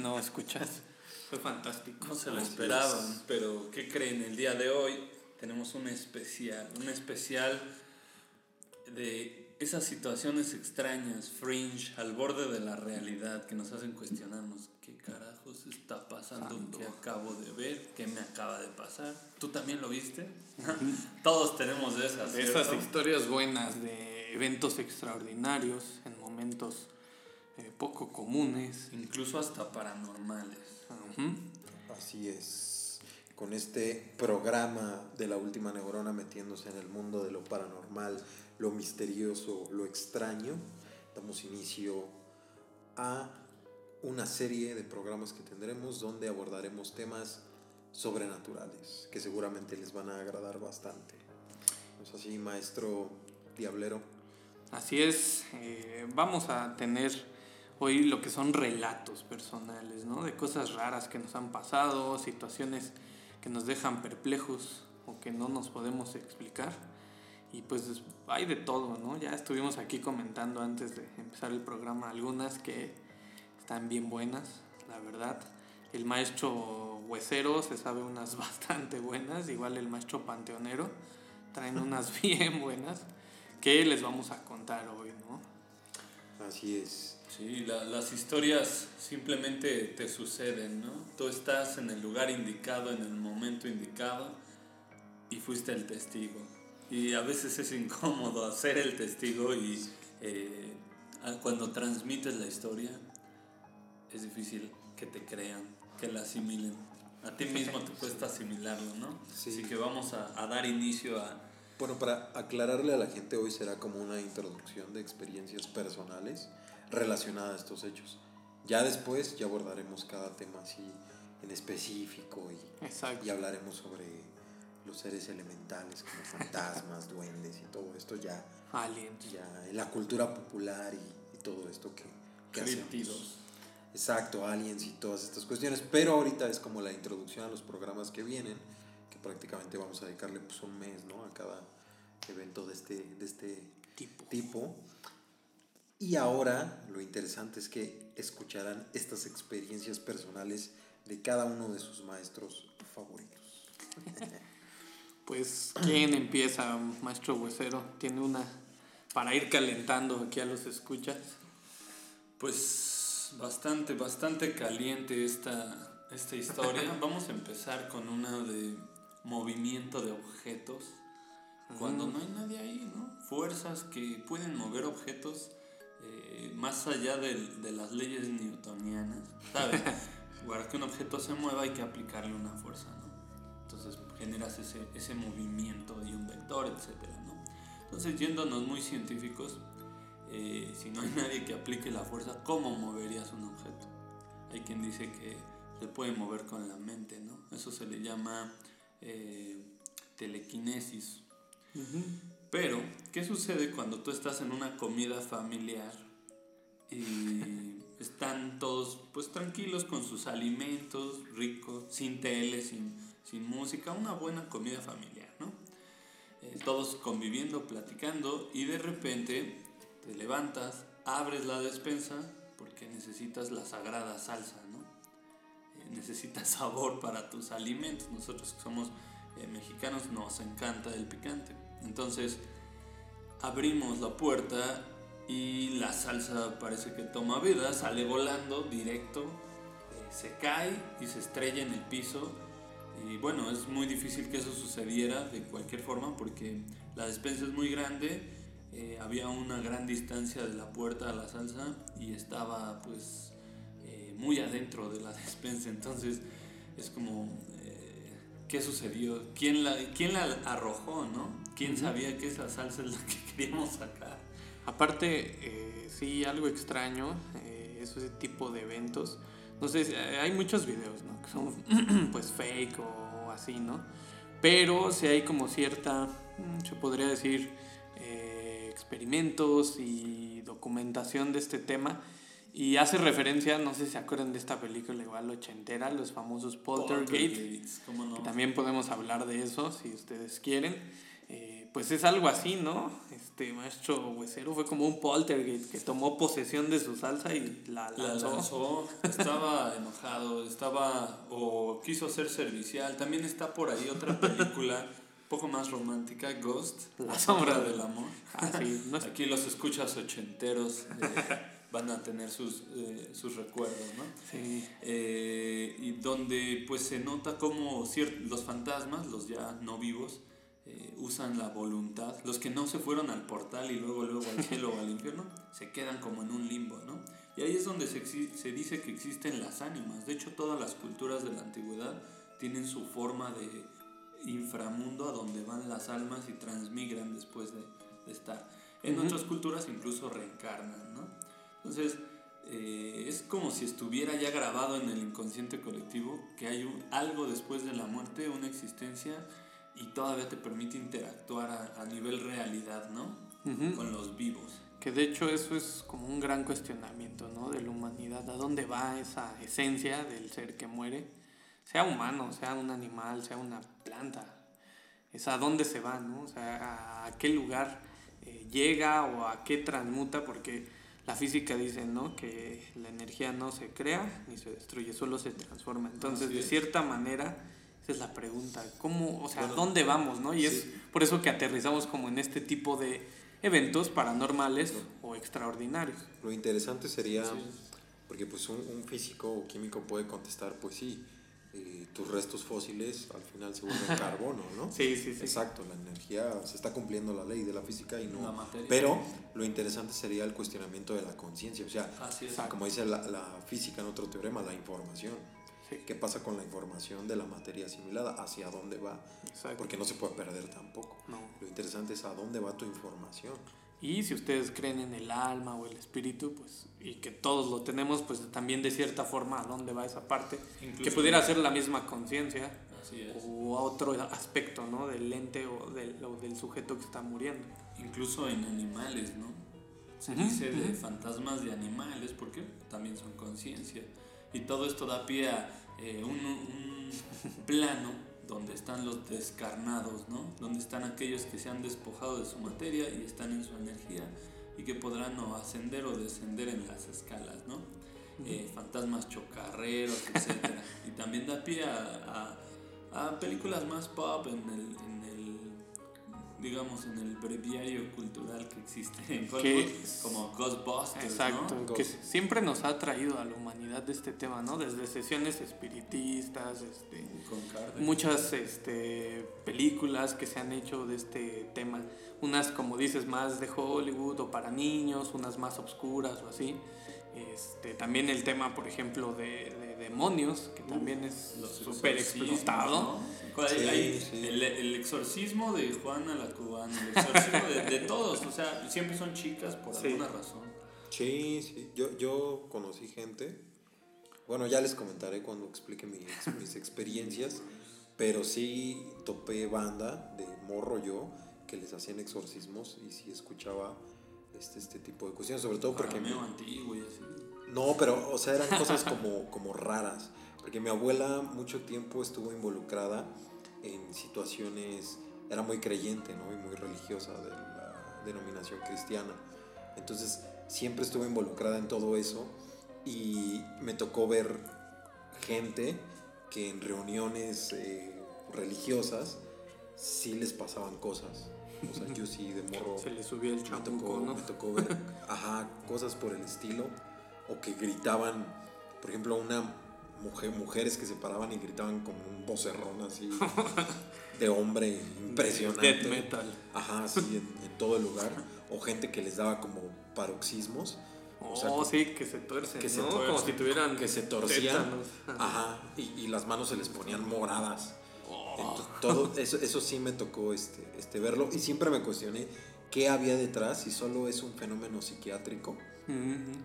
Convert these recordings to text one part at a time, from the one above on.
No escuchas. Fue fantástico. No se lo esperaban, pero ¿qué creen? El día de hoy tenemos un especial, un especial de esas situaciones extrañas, fringe, al borde de la realidad, que nos hacen cuestionarnos qué carajos está pasando, qué acabo de ver, qué me acaba de pasar. ¿Tú también lo viste? Todos tenemos de esas. De esas historias buenas, de eventos extraordinarios, en momentos poco comunes. Incluso hasta paranormales. Así es. Con este programa de la última neurona metiéndose en el mundo de lo paranormal, lo misterioso, lo extraño, damos inicio a una serie de programas que tendremos donde abordaremos temas sobrenaturales que seguramente les van a agradar bastante. ¿No así, maestro Diablero? Así es, eh, vamos a tener hoy lo que son relatos personales, ¿no? De cosas raras que nos han pasado, situaciones que nos dejan perplejos o que no nos podemos explicar. Y pues hay de todo, ¿no? Ya estuvimos aquí comentando antes de empezar el programa algunas que están bien buenas, la verdad. El maestro huesero se sabe unas bastante buenas, igual el maestro panteonero traen unas bien buenas que les vamos a contar hoy, ¿no? Así es. Sí, las historias simplemente te suceden, ¿no? Tú estás en el lugar indicado, en el momento indicado y fuiste el testigo. Y a veces es incómodo hacer el testigo y eh, cuando transmites la historia es difícil que te crean, que la asimilen. A ti mismo te cuesta asimilarlo, ¿no? Sí. Así que vamos a, a dar inicio a... Bueno, para aclararle a la gente, hoy será como una introducción de experiencias personales relacionada a estos hechos. Ya después ya abordaremos cada tema así en específico y, y hablaremos sobre los seres elementales como fantasmas, duendes y todo esto ya. Aliens. Ya en la cultura popular y, todo esto que, que hacemos. Exacto, aliens y todas estas cuestiones. Pero ahorita es como la introducción a los programas que vienen, que prácticamente vamos a dedicarle pues un mes ¿no? a cada evento de este, de este tipo. tipo. Y ahora lo interesante es que escucharán estas experiencias personales de cada uno de sus maestros favoritos. pues, ¿quién empieza, maestro huesero? ¿Tiene una para ir calentando aquí a los escuchas? Pues bastante, bastante caliente esta, esta historia. Vamos a empezar con una de movimiento de objetos. Cuando no hay nadie ahí, ¿no? Fuerzas que pueden mover objetos eh, más allá de, de, las leyes newtonianas, ¿sabes? Para que un objeto se mueva hay que aplicarle una fuerza, ¿no? Entonces generas ese, ese movimiento de un vector, etcétera, ¿no? Entonces, yéndonos muy científicos, eh, si no hay nadie que aplique la fuerza, ¿cómo moverías un objeto? Hay quien dice que se puede mover con la mente, ¿no? Eso se le llama eh, telequinesis. Pero, ¿qué sucede cuando tú estás en una comida familiar y están todos pues tranquilos con sus alimentos ricos, sin tele, sin, sin música, una buena comida familiar, ¿no? Eh, todos conviviendo, platicando y de repente te levantas, abres la despensa porque necesitas la sagrada salsa, ¿no? Eh, necesitas sabor para tus alimentos. Nosotros que somos eh, mexicanos nos encanta el picante. Entonces abrimos la puerta y la salsa parece que toma vida, sale volando directo, eh, se cae y se estrella en el piso. Y bueno, es muy difícil que eso sucediera de cualquier forma porque la despensa es muy grande, eh, había una gran distancia de la puerta a la salsa y estaba pues eh, muy adentro de la despensa. Entonces es como, ¿qué sucedió? ¿Quién la, quién la arrojó, no? ¿Quién sabía que esa salsa es la que queríamos sacar? Aparte, eh, sí, algo extraño, eh, ese tipo de eventos. No sé, eh, hay muchos videos, ¿no? Que son pues fake o así, ¿no? Pero sí hay como cierta, mm, se podría decir, eh, experimentos y documentación de este tema. Y hace referencia, no sé si se acuerdan de esta película igual ochentera, los famosos Poltergeist. Que también podemos hablar de eso si ustedes quieren. Eh, pues es algo así, ¿no? Este maestro huesero fue como un poltergeist que tomó posesión de su salsa y la lanzó. estaba enojado, estaba o quiso ser servicial. También está por ahí otra película un poco más romántica, Ghost, La, sombra, del amor. Ah, Aquí los escuchas ochenteros. Eh, van a tener sus, eh, sus recuerdos, ¿no? Sí. Eh, y donde pues se nota como los fantasmas, los ya no vivos, eh, usan la voluntad. Los que no se fueron al portal y luego, luego al cielo o al infierno, se quedan como en un limbo, ¿no? Y ahí es donde se, se dice que existen las ánimas. De hecho, todas las culturas de la antigüedad tienen su forma de inframundo a donde van las almas y transmigran después de, de estar. En otras culturas incluso reencarnan, ¿no? Entonces, eh, es como si estuviera ya grabado en el inconsciente colectivo que hay algo después de la muerte, una existencia, y todavía te permite interactuar a, nivel realidad, ¿no? Con los vivos. Que de hecho eso es como un gran cuestionamiento, ¿no? De la humanidad, ¿a dónde va esa esencia del ser que muere? Sea humano, sea un animal, sea una planta. Es a dónde se va, ¿no? O sea, a, qué lugar eh, llega o a qué transmuta, porque la física dice, ¿no? Que la energía no se crea ni se destruye, solo se transforma. Entonces, de cierta manera, esa es la pregunta, ¿cómo, o sea, dónde vamos, no? Y es por eso que aterrizamos como en este tipo de eventos paranormales o extraordinarios. Lo interesante sería, porque pues un, un físico o químico puede contestar, pues sí, eh, tus restos fósiles al final se vuelven carbono, ¿no? Sí, sí, sí. Exacto, la energía se está cumpliendo la ley de la física y no. Pero lo interesante sería el cuestionamiento de la conciencia, o sea, como dice la, la, física en otro teorema, la información. ¿Qué pasa con la información de la materia asimilada? ¿Hacia dónde va? Porque no se puede perder tampoco. Lo interesante es a dónde va tu información. Y si ustedes creen en el alma o el espíritu, pues, y que todos lo tenemos, pues también de cierta forma a dónde va esa parte, que pudiera ser la misma conciencia o otro aspecto, ¿no? Del ente o del, del, sujeto que está muriendo. Incluso en animales, ¿no? Se dice de fantasmas de animales porque también son conciencia. Y todo esto da pie a eh, un, un plano donde están los descarnados, ¿no? Donde están aquellos que se han despojado de su materia y están en su energía y que podrán o ascender o descender en las escalas, ¿no? Eh, fantasmas chocarreros, etc. y también da pie a, a, películas más pop en el, digamos, en el breviario cultural que existe en Hollywood, como Ghostbusters. Exacto, que siempre nos ha traído a la humanidad de este tema, ¿no? Desde sesiones espiritistas, este, muchas este, películas que se han hecho de este tema, unas como dices más de Hollywood o para niños, unas más obscuras o así. Este, también el tema, por ejemplo, de, demonios, que también es súper explotado. El, exorcismo de Juana la cubana, el exorcismo de, todos, o sea, siempre son chicas por alguna razón. Sí, sí, yo, yo conocí gente, bueno, ya les comentaré cuando explique mis, mis experiencias, pero sí topé banda de morro yo que les hacían exorcismos y sí escuchaba este, este tipo de cuestiones, sobre todo porque... antiguo y así. No, pero, o sea, eran cosas como, como raras, porque mi abuela mucho tiempo estuvo involucrada en situaciones, era muy creyente, ¿no? Y muy religiosa de la denominación cristiana. Entonces, siempre estuvo involucrada en todo eso y me tocó ver gente que en reuniones eh, religiosas sí les pasaban cosas. O sea, yo sí de morro. Se le subía el chamuco, ¿no? Me tocó ver, ajá, cosas por el estilo. O que gritaban, por ejemplo, una mujer, mujeres que se paraban y gritaban como un vocerrón así de hombre impresionante. Death metal. Ajá, sí, en, todo el lugar. O gente que les daba como paroxismos. oh, sí, que se tuercen, que ¿no? como si tuvieran que se torcían. Ajá, y, y, las manos se les ponían moradas todo eso, eso sí me tocó este, este verlo y siempre me cuestioné qué había detrás, si solo es un fenómeno psiquiátrico,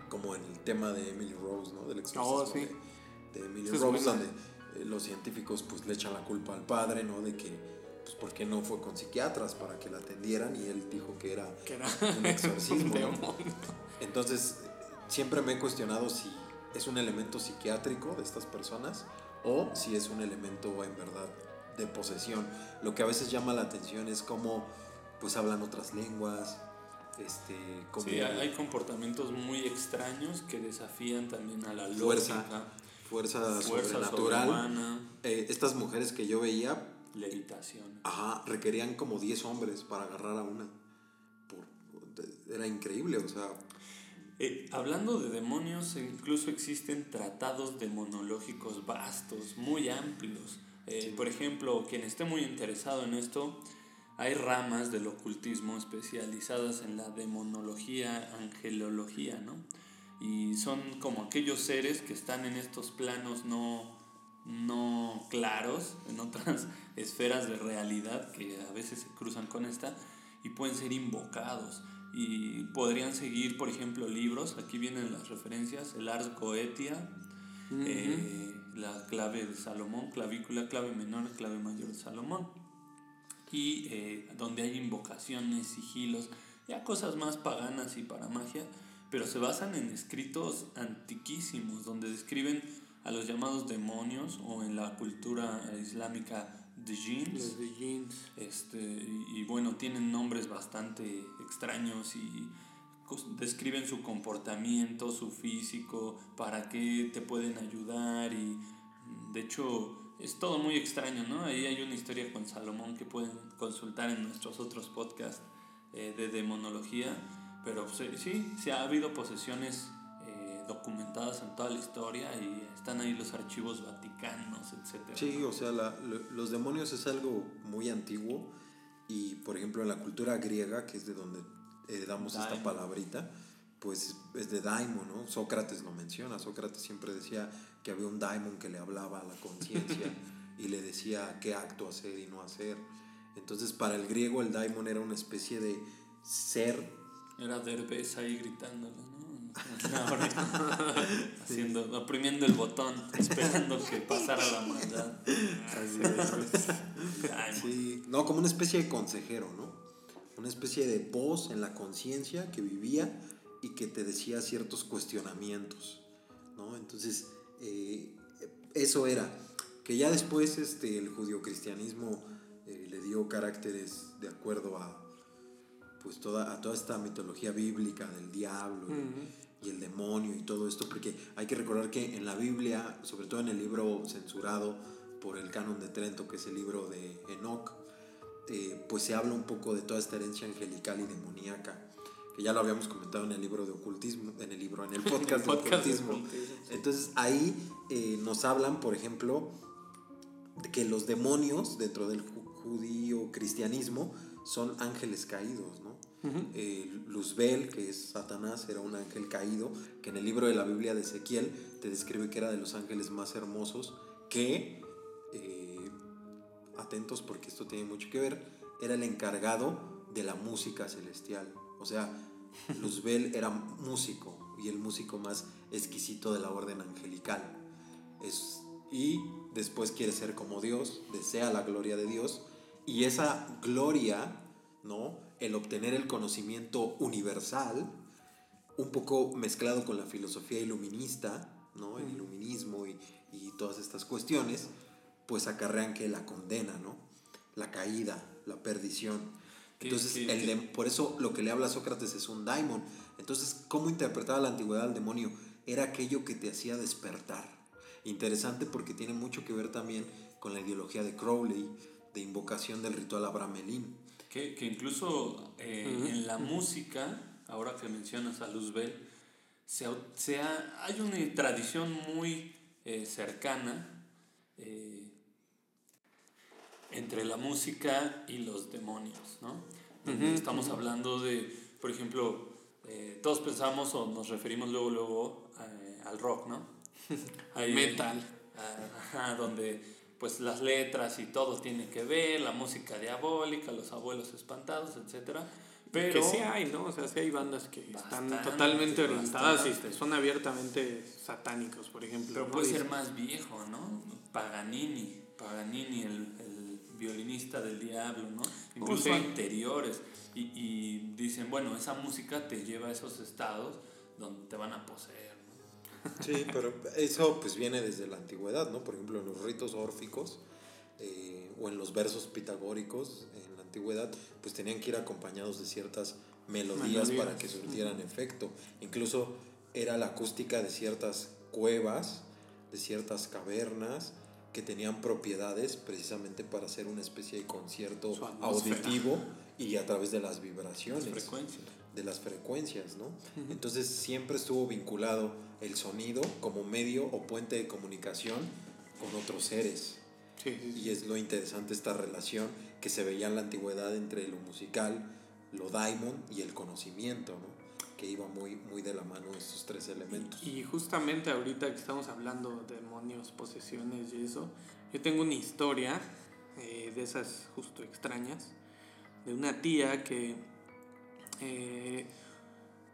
como en el tema de Emily Rose, ¿no? Del exorcismo oh, de, Emily Rose, donde eh, los científicos pues le echan la culpa al padre, ¿no? De que, pues, ¿por qué no fue con psiquiatras para que la atendieran? Y él dijo que era, un exorcismo, Entonces, siempre me he cuestionado si es un elemento psiquiátrico de estas personas o si es un elemento en verdad de posesión. Lo que a veces llama la atención es como pues hablan otras lenguas. Este, como sí, hay comportamientos muy extraños que desafían también a la fuerza, Fuerza, sobrenatural. Eh, estas mujeres que yo veía... Levitación. Ajá, requerían como 10 hombres para agarrar a una. era increíble, o sea... Eh, hablando de demonios, incluso existen tratados demonológicos vastos, muy amplios. Eh, por ejemplo, quien esté muy interesado en esto, hay ramas del ocultismo especializadas en la demonología, angelología, ¿no? Y son como aquellos seres que están en estos planos no, no claros, en otras esferas de realidad que a veces se cruzan con esta y pueden ser invocados. Y podrían seguir, por ejemplo, libros, aquí vienen las referencias, el Ars Goetia, eh, la clave de Salomón, clavícula, clave menor, clave mayor de Salomón y eh, donde hay invocaciones, sigilos, ya cosas más paganas y para magia, pero se basan en escritos antiquísimos donde describen a los llamados demonios o en la cultura islámica de jeans. Este, y, y, bueno, tienen nombres bastante extraños y describen su comportamiento, su físico, para qué te pueden ayudar y de hecho es todo muy extraño, ¿no? Ahí hay una historia con Salomón que pueden consultar en nuestros otros podcasts eh, de demonología, pero pues, eh, sí, sí ha habido posesiones eh, documentadas en toda la historia y están ahí los archivos vaticanos, etc. Sí, o sea, la, los demonios es algo muy antiguo y, por ejemplo, en la cultura griega, que es de donde damos esta palabrita, pues es de daimon, ¿no? Sócrates lo menciona, Sócrates siempre decía que había un daimon que le hablaba a la conciencia y le decía qué acto hacer y no hacer. Entonces para el griego el daimon era una especie de ser. Era Derbez ahí gritándolo, ¿no? Haciendo, oprimiendo el botón, esperando que pasara la maldad. sí, no, como una especie de consejero, ¿no? Una especie de voz en la conciencia que vivía y que te decía ciertos cuestionamientos, ¿no? Entonces, eh, eso era. Que ya después este, el judio-cristianismo eh, le dio caracteres de acuerdo a, pues, toda, a toda esta mitología bíblica del diablo y, el demonio y todo esto, porque hay que recordar que en la Biblia, sobre todo en el libro censurado por el canon de Trento, que es el libro de Enoch, eh, pues se habla un poco de toda esta herencia angelical y demoníaca que ya lo habíamos comentado en el libro de ocultismo, en el libro, en el podcast, de ocultismo. Entonces ahí eh, nos hablan, por ejemplo, de que los demonios dentro del judío cristianismo son ángeles caídos, ¿no? Eh, Luzbel, que es Satanás, era un ángel caído, que en el libro de la Biblia de Ezequiel te describe que era de los ángeles más hermosos, que, eh, atentos porque esto tiene mucho que ver, era el encargado de la música celestial. O sea, Luzbel era músico y el músico más exquisito de la orden angelical. Es, y después quiere ser como Dios, desea la gloria de Dios y esa gloria, ¿no? El obtener el conocimiento universal, un poco mezclado con la filosofía iluminista, ¿no? El iluminismo y, y todas estas cuestiones, pues acarrean que la condena, ¿no? La caída, la perdición. Entonces, el por eso lo que le habla Sócrates es un daimon. Entonces, ¿cómo interpretaba la antigüedad al demonio? Era aquello que te hacía despertar. Interesante porque tiene mucho que ver también con la ideología de Crowley, de invocación del ritual Abramelín. Que, que incluso eh, en la música, ahora que mencionas a Luzbel, se, se hay una tradición muy eh, cercana eh, entre la música y los demonios, ¿no? Estamos hablando de, por ejemplo, eh, todos pensamos o nos referimos luego, luego eh, al rock, ¿no? Metal. donde pues las letras y todo tiene que ver, la música diabólica, los abuelos espantados, etc. Pero que sí hay, ¿no? O sea, sí hay bandas que están totalmente orientadas y son abiertamente satánicos, por ejemplo. Pero puede ser más viejo, ¿no? Paganini, Paganini, el violinista del diablo, ¿no? Incluso anteriores. Y, y, dicen, bueno, esa música te lleva a esos estados donde te van a poseer, ¿no? Sí, pero eso pues viene desde la antigüedad, ¿no? Por ejemplo, en los ritos órficos eh, o en los versos pitagóricos en la antigüedad, pues tenían que ir acompañados de ciertas melodías, para que surtieran efecto. Incluso era la acústica de ciertas cuevas, de ciertas cavernas, que tenían propiedades precisamente para hacer una especie de concierto auditivo y a través de las vibraciones. De las frecuencias, ¿no? Entonces siempre estuvo vinculado el sonido como medio o puente de comunicación con otros seres. Y es lo interesante esta relación que se veía en la antigüedad entre lo musical, lo daimon y el conocimiento, ¿no? Que iba muy, muy de la mano estos tres elementos. Y, justamente ahorita que estamos hablando de demonios, posesiones y eso, yo tengo una historia eh, de esas justo extrañas, de una tía que, eh,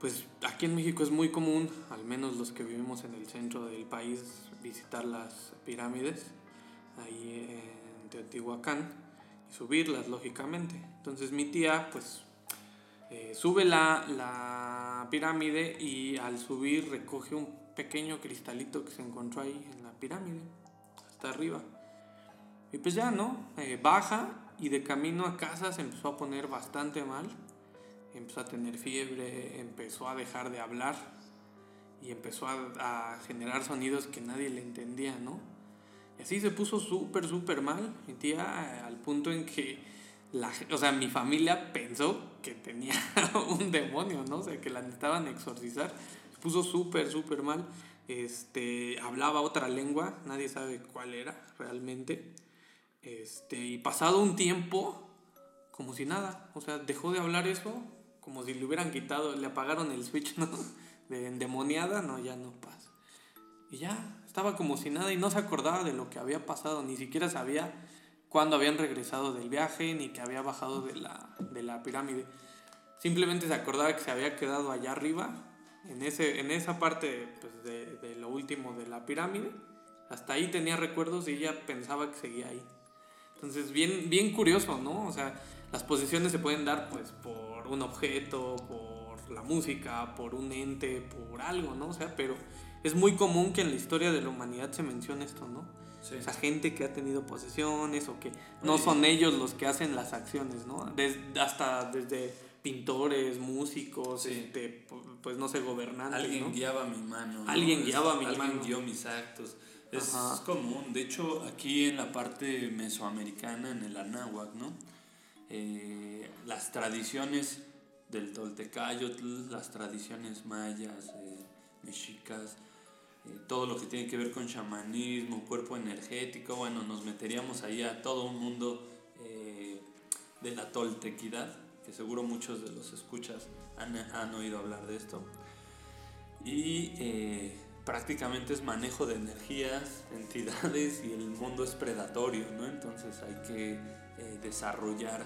pues aquí en México es muy común, al menos los que vivimos en el centro del país, visitar las pirámides, ahí en Teotihuacán, y subirlas, lógicamente. Entonces mi tía, pues eh, sube la, la, pirámide y al subir recoge un pequeño cristalito que se encontró ahí en la pirámide, hasta arriba. Y pues ya, ¿no? Eh, baja y de camino a casa se empezó a poner bastante mal. Empezó a tener fiebre, empezó a dejar de hablar y empezó a, a generar sonidos que nadie le entendía, ¿no? Y así se puso súper, súper mal. Mi tía, al punto en que la, o sea, mi familia pensó que tenía un demonio, ¿no? O sea, que la necesitaban exorcizar. Se puso súper, súper mal. Este, hablaba otra lengua, nadie sabe cuál era realmente. Este, y pasado un tiempo, como si nada, o sea, dejó de hablar eso, como si le hubieran quitado, le apagaron el switch, ¿no? De endemoniada, no, ya no pasa. Y ya, estaba como si nada y no se acordaba de lo que había pasado, ni siquiera sabía cuándo habían regresado del viaje ni que había bajado de la, de la pirámide. Simplemente se acordaba que se había quedado allá arriba, en, ese, en esa parte pues, de, de, lo último de la pirámide. Hasta ahí tenía recuerdos y ella pensaba que seguía ahí. Entonces, bien, bien curioso, ¿no? O sea, las posiciones se pueden dar pues por un objeto, por la música, por un ente, por algo, ¿no? O sea, pero es muy común que en la historia de la humanidad se mencione esto, ¿no? Esa gente que ha tenido posesiones o que no son ellos los que hacen las acciones, ¿no? hasta desde pintores, músicos, este, pues no sé, gobernantes. Alguien guiaba mi mano. Alguien guiaba mi mano. Alguien guió mis actos. Es, común. De hecho, aquí en la parte mesoamericana, en el Anáhuac, ¿no? Eh, las tradiciones del Toltecayotl, las tradiciones mayas, eh, mexicas, eh, todo lo que tiene que ver con chamanismo, cuerpo energético, bueno, nos meteríamos ahí a todo un mundo eh, de la toltequidad, que seguro muchos de los escuchas han, han oído hablar de esto. Y eh, prácticamente es manejo de energías, entidades y el mundo es predatorio, ¿no? Entonces hay que desarrollar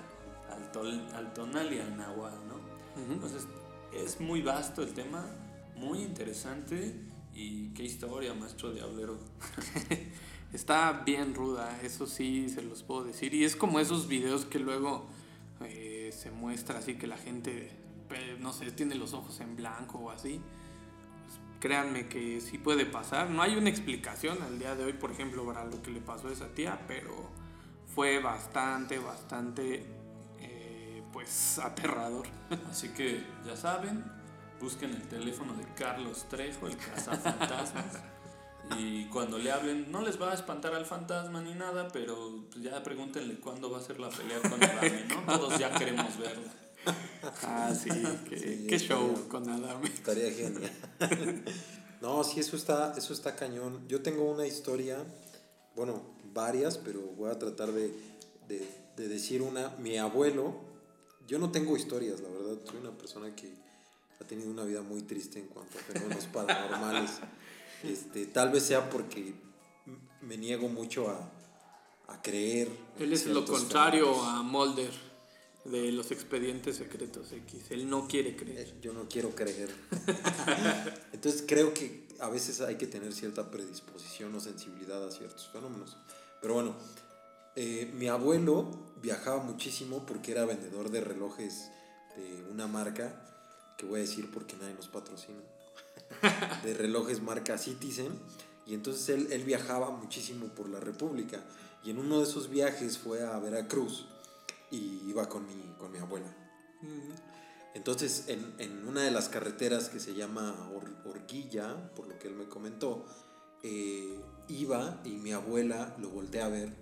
al, tol, al tonal y al nahual, ¿no? Entonces es muy vasto el tema, muy interesante y qué historia, maestro Diablero. Está bien ruda, eso sí se los puedo decir. Y es como esos videos que luego eh, se muestra así que la gente, no sé, tiene los ojos en blanco o así. Pues, créanme que sí puede pasar. No hay una explicación al día de hoy, por ejemplo, para lo que le pasó a esa tía, pero fue bastante, bastante, eh, pues, aterrador. Así que ya saben, busquen el teléfono de Carlos Trejo, el cazafantasmas. y cuando le hablen, no les va a espantar al fantasma ni nada, pero ya pregúntenle cuándo va a ser la pelea con Adame, ¿no? Todos ya queremos verla. Ah, sí, qué, show con Adame. Estaría genial. no, sí, eso está, eso está cañón. Yo tengo una historia, bueno, varias, pero voy a tratar de, de, de decir una. Mi abuelo, yo no tengo historias, la verdad, soy una persona que ha tenido una vida muy triste en cuanto a fenómenos paranormales. Este, tal vez sea porque me niego mucho a, a creer. Él es lo contrario a Mulder de los expedientes secretos X. Él no quiere creer. Yo no quiero creer. Entonces creo que a veces hay que tener cierta predisposición o sensibilidad a ciertos fenómenos. Pero bueno, eh, mi abuelo viajaba muchísimo porque era vendedor de relojes de una marca que voy a decir porque nadie nos patrocina, de relojes marca Citizen. Y entonces él, él, viajaba muchísimo por la República. Y en uno de esos viajes fue a Veracruz. y iba con mi, con mi abuela. Entonces, en, en, una de las carreteras que se llama Orquilla, por lo que él me comentó, eh, iba y mi abuela lo voltea a ver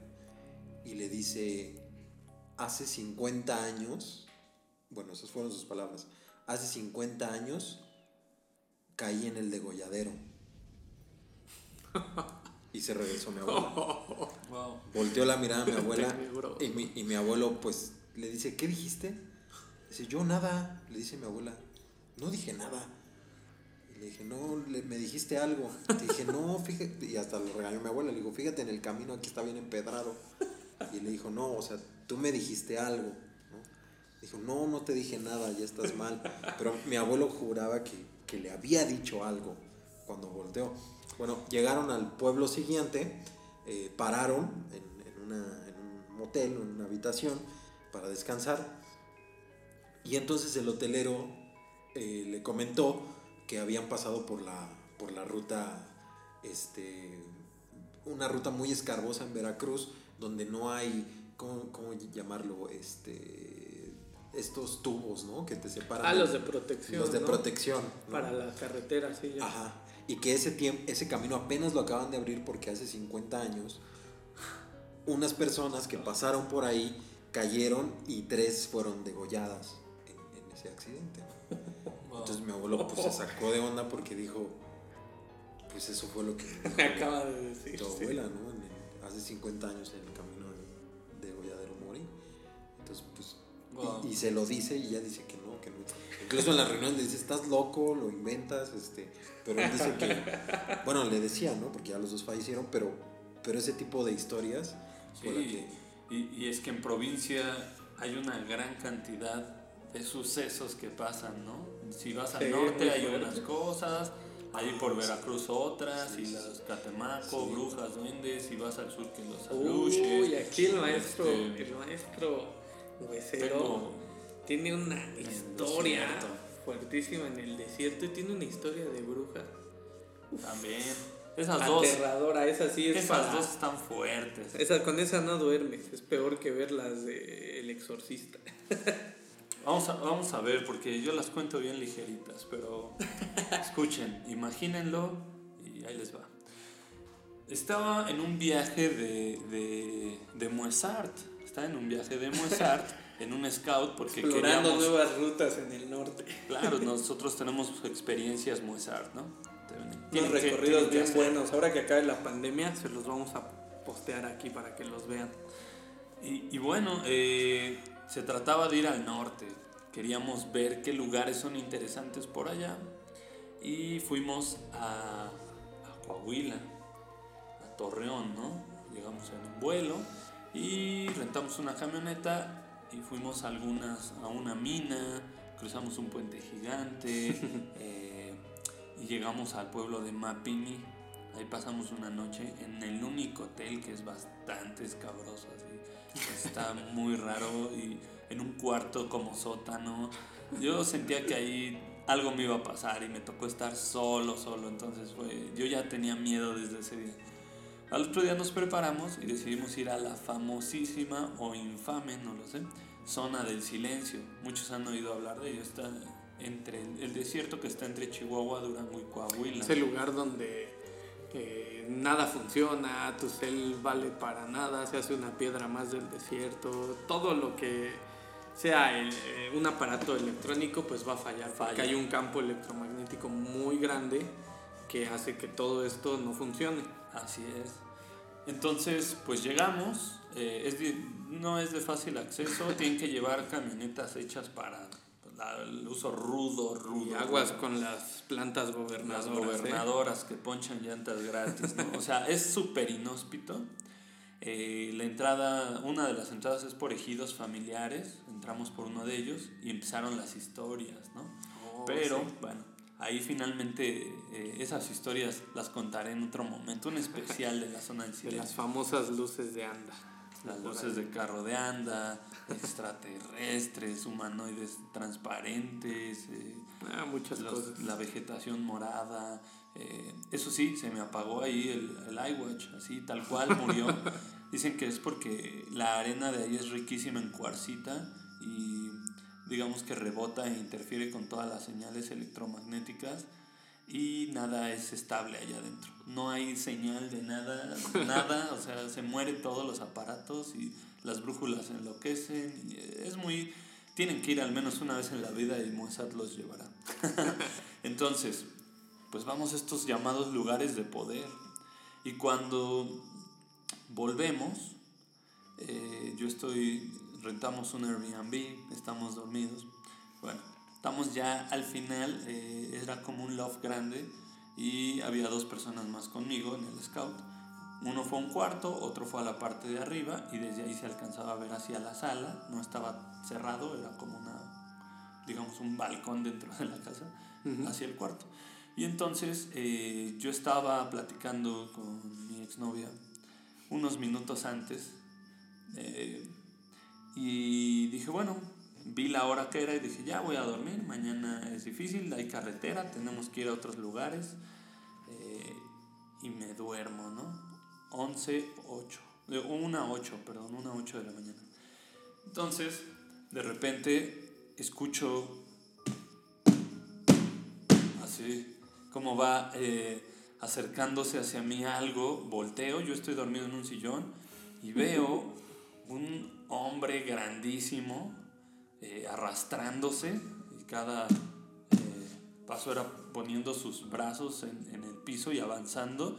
y le dice, hace 50 años, bueno, esas fueron sus palabras, hace 50 años caí en el degolladero. Y se regresó mi abuela. Volteó la mirada a mi abuela y mi, y mi abuelo pues le dice, ¿qué dijiste? Dice, yo nada. Le dice mi abuela, no dije nada. Y le dije, no, me dijiste algo. Le dije, no, fíjate. Y hasta le regañó mi abuela. Le digo, fíjate en el camino, aquí está bien empedrado. Y le dijo, no, o sea, tú me dijiste algo. Dijo, no, no te dije nada, ya estás mal. Pero mi abuelo juraba que, que le había dicho algo cuando volteó. Bueno, llegaron al pueblo siguiente, eh, pararon en, un motel, en una habitación para descansar. Y entonces el hotelero eh, le comentó que habían pasado por la, por la ruta, este, una ruta muy escarbosa en Veracruz, donde no hay, ¿cómo, cómo llamarlo? Este, estos tubos, ¿no? Que te separan. Ah, los de protección. Los de protección. Para la carretera, sí. Ya. Ajá. Y que ese, tiempo, ese camino apenas lo acaban de abrir porque hace 50 años unas personas que pasaron por ahí cayeron y tres fueron degolladas accidente. Entonces mi abuelo pues se sacó de onda porque dijo, pues eso fue lo que acaba de decir. Tu abuela, ¿no? hace 50 años en el camino de, de Golladero Mori. Entonces, pues, y, se lo dice y ella dice que no, que no. Incluso en la reunión le dice, estás loco, lo inventas, este, pero él dice que, bueno, le decía, ¿no? Porque ya los dos fallecieron, pero, pero ese tipo de historias sí, y, y es que en provincia hay una gran cantidad de sucesos que pasan, ¿no? Si vas al norte hay unas cosas, ahí por Veracruz otras, y las Catemaco, Brujas, Duendes, si vas al sur que los aluches. Uy, aquí el maestro, este, el maestro huesero tiene una historia fuertísima en el desierto y tiene una historia de brujas. También. Esas dos. Aterradora, esa sí es Esas dos están fuertes. Esa, con esa no duermes, es peor que ver las de El Exorcista. Vamos a, vamos a ver, porque yo las cuento bien ligeritas, pero escuchen, imagínenlo y ahí les va. Estaba en un viaje de, de, de Mozart, en un viaje de Mozart, en un scout, porque Explorando queríamos... nuevas rutas en el norte. Claro, nosotros tenemos experiencias Mozart, ¿no? Tienen recorridos bien buenos. Ahora que acabe la pandemia, se los vamos a postear aquí para que los vean. Y, y bueno, eh, se trataba de ir al norte. Queríamos ver qué lugares son interesantes por allá. Y fuimos a, a Coahuila, a Torreón, ¿no? Llegamos en un vuelo y rentamos una camioneta y fuimos a algunas, a una mina, cruzamos un puente gigante eh, y llegamos al pueblo de Mapimi. Ahí pasamos una noche en el único hotel que es bastante escabroso, Está muy raro y en un cuarto como sótano. Yo sentía que ahí algo me iba a pasar y me tocó estar solo, solo. Entonces fue, yo ya tenía miedo desde ese día. Al otro día nos preparamos y decidimos ir a la famosísima o infame, no lo sé, zona del silencio. Muchos han oído hablar de ello. Está entre el desierto que está entre Chihuahua, Durango y Coahuila. Es el lugar donde nada funciona, tu cel vale para nada, se hace una piedra más del desierto, todo lo que sea eh, un aparato electrónico pues va a fallar, porque hay un campo electromagnético muy grande que hace que todo esto no funcione. Así es. Entonces, pues llegamos, eh, es no es de fácil acceso, tienen que llevar camionetas hechas para el uso rudo, rudo. Y aguas con las plantas gobernadoras. Las gobernadoras que ponchan llantas gratis, ¿no? O sea, es súper inhóspito. Eh, la entrada, una de las entradas es por ejidos familiares, entramos por uno de ellos y empezaron las historias, ¿no? Oh, Pero, bueno, ahí finalmente eh, esas historias las contaré en otro momento, un especial de la zona del silencio. De las famosas luces de anda. Las luces de carro de anda, extraterrestres, humanoides transparentes, eh, ah, muchas cosas. La vegetación morada. Eh, eso sí, se me apagó ahí el, el iWatch, así tal cual murió. Dicen que es porque la arena de ahí es riquísima en cuarcita y digamos que rebota e interfiere con todas las señales electromagnéticas y nada es estable allá adentro. No hay señal de nada, nada, o sea, se mueren todos los aparatos y las brújulas enloquecen. Y es muy... Tienen que ir al menos una vez en la vida y Mossad los llevará. Entonces, pues vamos a estos llamados lugares de poder. Y cuando volvemos, eh, yo estoy, rentamos un Airbnb, estamos dormidos. Bueno, estamos ya al final, eh, era como un loft grande y había dos personas más conmigo en el scout. Uno fue a un cuarto, otro fue a la parte de arriba y desde ahí se alcanzaba a ver hacia la sala. No estaba cerrado, era como una, digamos, un balcón dentro de la casa, hacia el cuarto. Y entonces eh, yo estaba platicando con mi exnovia unos minutos antes eh, y dije, bueno, vi la hora que era y dije, ya voy a dormir, mañana es difícil, hay carretera, tenemos que ir a otros lugares. Eh, y me duermo, ¿no? 11, 8, una 8, perdón, una 8 de la mañana. Entonces, de repente, escucho así, como va eh, acercándose hacia mí algo, volteo, yo estoy dormido en un sillón y veo un hombre grandísimo eh, arrastrándose y cada eh, paso era poniendo sus brazos en, en, el piso y avanzando.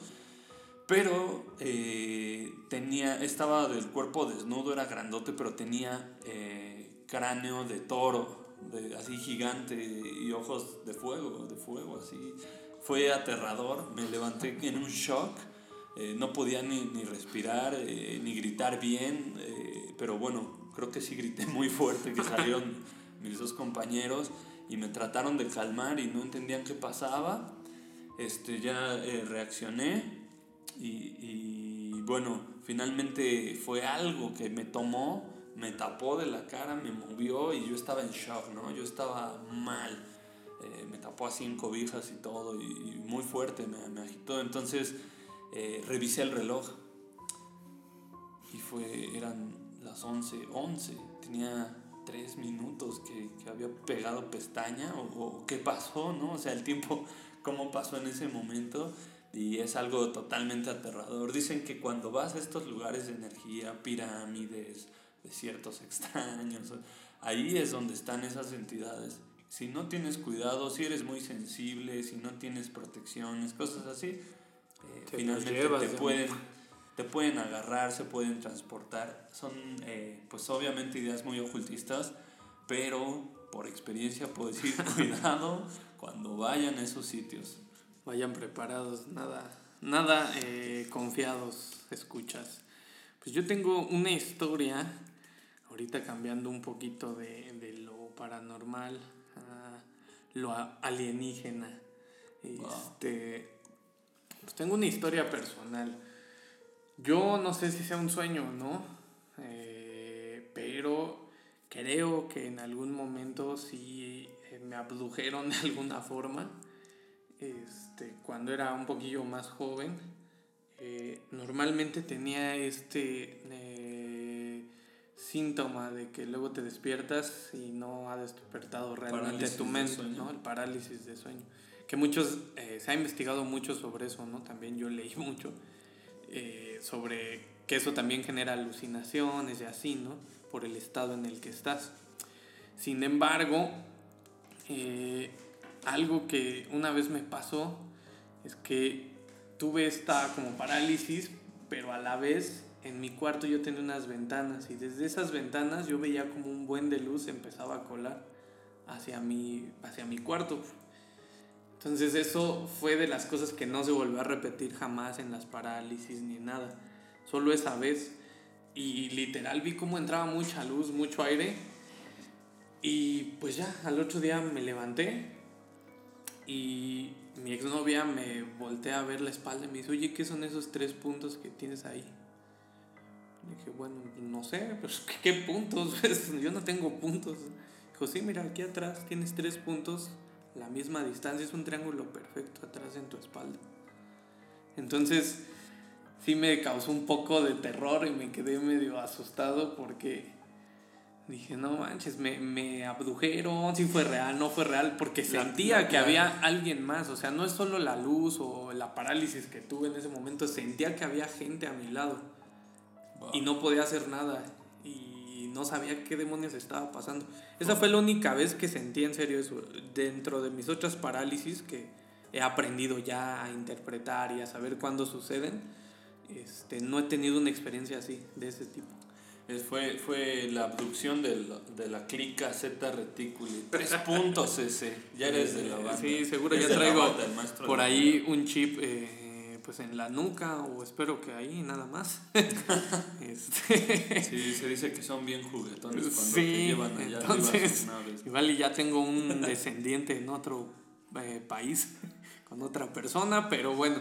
Pero eh, tenía, estaba del cuerpo desnudo, era grandote, pero tenía cráneo de toro, de, así gigante y ojos de fuego, de fuego, así. Fue aterrador, me levanté en un shock. no podía ni, ni respirar, ni gritar bien, pero bueno, creo que sí grité muy fuerte, que salieron mis dos compañeros y me trataron de calmar y no entendían qué pasaba. Este, ya eh, reaccioné y, y, bueno, finalmente fue algo que me tomó, me tapó de la cara, me movió y yo estaba en shock, ¿no? Yo estaba mal. Eh, me tapó así en cobijas y todo y, muy fuerte, me, me agitó. Entonces eh, revisé el reloj y fue, eran las 11, 11, tenía tres minutos que, que había pegado pestaña o, qué pasó, ¿no? O sea, el tiempo, cómo pasó en ese momento y es algo totalmente aterrador. Dicen que cuando vas a estos lugares de energía, pirámides, desiertos extraños, ahí es donde están esas entidades. Si no tienes cuidado, si eres muy sensible, si no tienes protecciones, cosas así, eh, finalmente te pueden te pueden agarrar, se pueden transportar. Son, eh, pues obviamente ideas muy ocultistas, pero por experiencia puedo decir, cuidado cuando vayan a esos sitios. Vayan preparados, nada, nada eh, confiados, escuchas. Pues yo tengo una historia, ahorita cambiando un poquito de, de lo paranormal a lo alienígena. Este, pues tengo una historia personal. Yo no sé si sea un sueño o no, eh, pero creo que en algún momento sí eh, me abdujeron de alguna forma. Este, cuando era un poquillo más joven, eh, normalmente tenía este síntoma de que luego te despiertas y no ha despertado realmente tu mente, ¿no? El parálisis de sueño. Que muchos, se ha investigado mucho sobre eso, ¿no? También yo leí mucho eh, sobre que eso también genera alucinaciones y así, ¿no? Por el estado en el que estás. Sin embargo, eh, algo que una vez me pasó es que tuve esta como parálisis, pero a la vez en mi cuarto yo tenía unas ventanas y desde esas ventanas yo veía como un buen de luz empezaba a colar hacia mi, hacia mi cuarto. Entonces eso fue de las cosas que no se volvió a repetir jamás en las parálisis ni nada. Solo esa vez. Y literal vi cómo entraba mucha luz, mucho aire. Y pues ya, al otro día me levanté y mi exnovia me voltea a ver la espalda y me dice, oye, ¿qué son esos tres puntos que tienes ahí? Y dije, bueno, no sé, pues ¿qué puntos? Yo no tengo puntos. Dijo, sí, mira, aquí atrás tienes tres puntos la misma distancia, es un triángulo perfecto atrás en tu espalda. Entonces, sí me causó un poco de terror y me quedé medio asustado porque dije, no manches, me, me abdujeron, si fue real, no fue real, porque sentía que había alguien más, o sea, no es solo la luz o la parálisis que tuve en ese momento, sentía que había gente a mi lado y no podía hacer nada. Y no sabía qué demonios estaba pasando. Esa fue la única vez que sentí en serio eso, dentro de mis otras parálisis que he aprendido ya a interpretar y a saber cuándo suceden, este, no he tenido una experiencia así, de ese tipo. Fue, fue la abducción de la clica Z reticuli. Tres puntos ese. Ya eres de la banda. Sí, seguro ya traigo por ahí un chip eh, pues en la nuca o espero que ahí nada más. este... Sí, se dice que son bien juguetones cuando te llevan allá entonces, Igual y ya tengo un descendiente en otro eh, país con otra persona, pero bueno.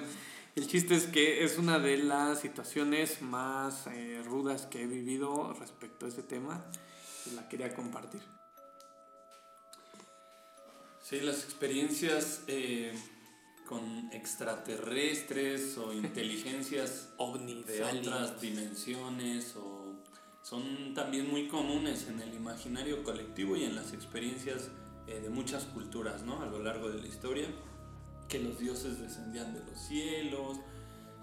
El chiste es que es una de las situaciones más eh, rudas que he vivido respecto a este tema y la quería compartir. Sí, las experiencias eh, con extraterrestres o inteligencias de otras dimensiones o son también muy comunes en el imaginario colectivo y en las experiencias eh, de muchas culturas ¿no? a lo largo de la historia que los dioses descendían de los cielos,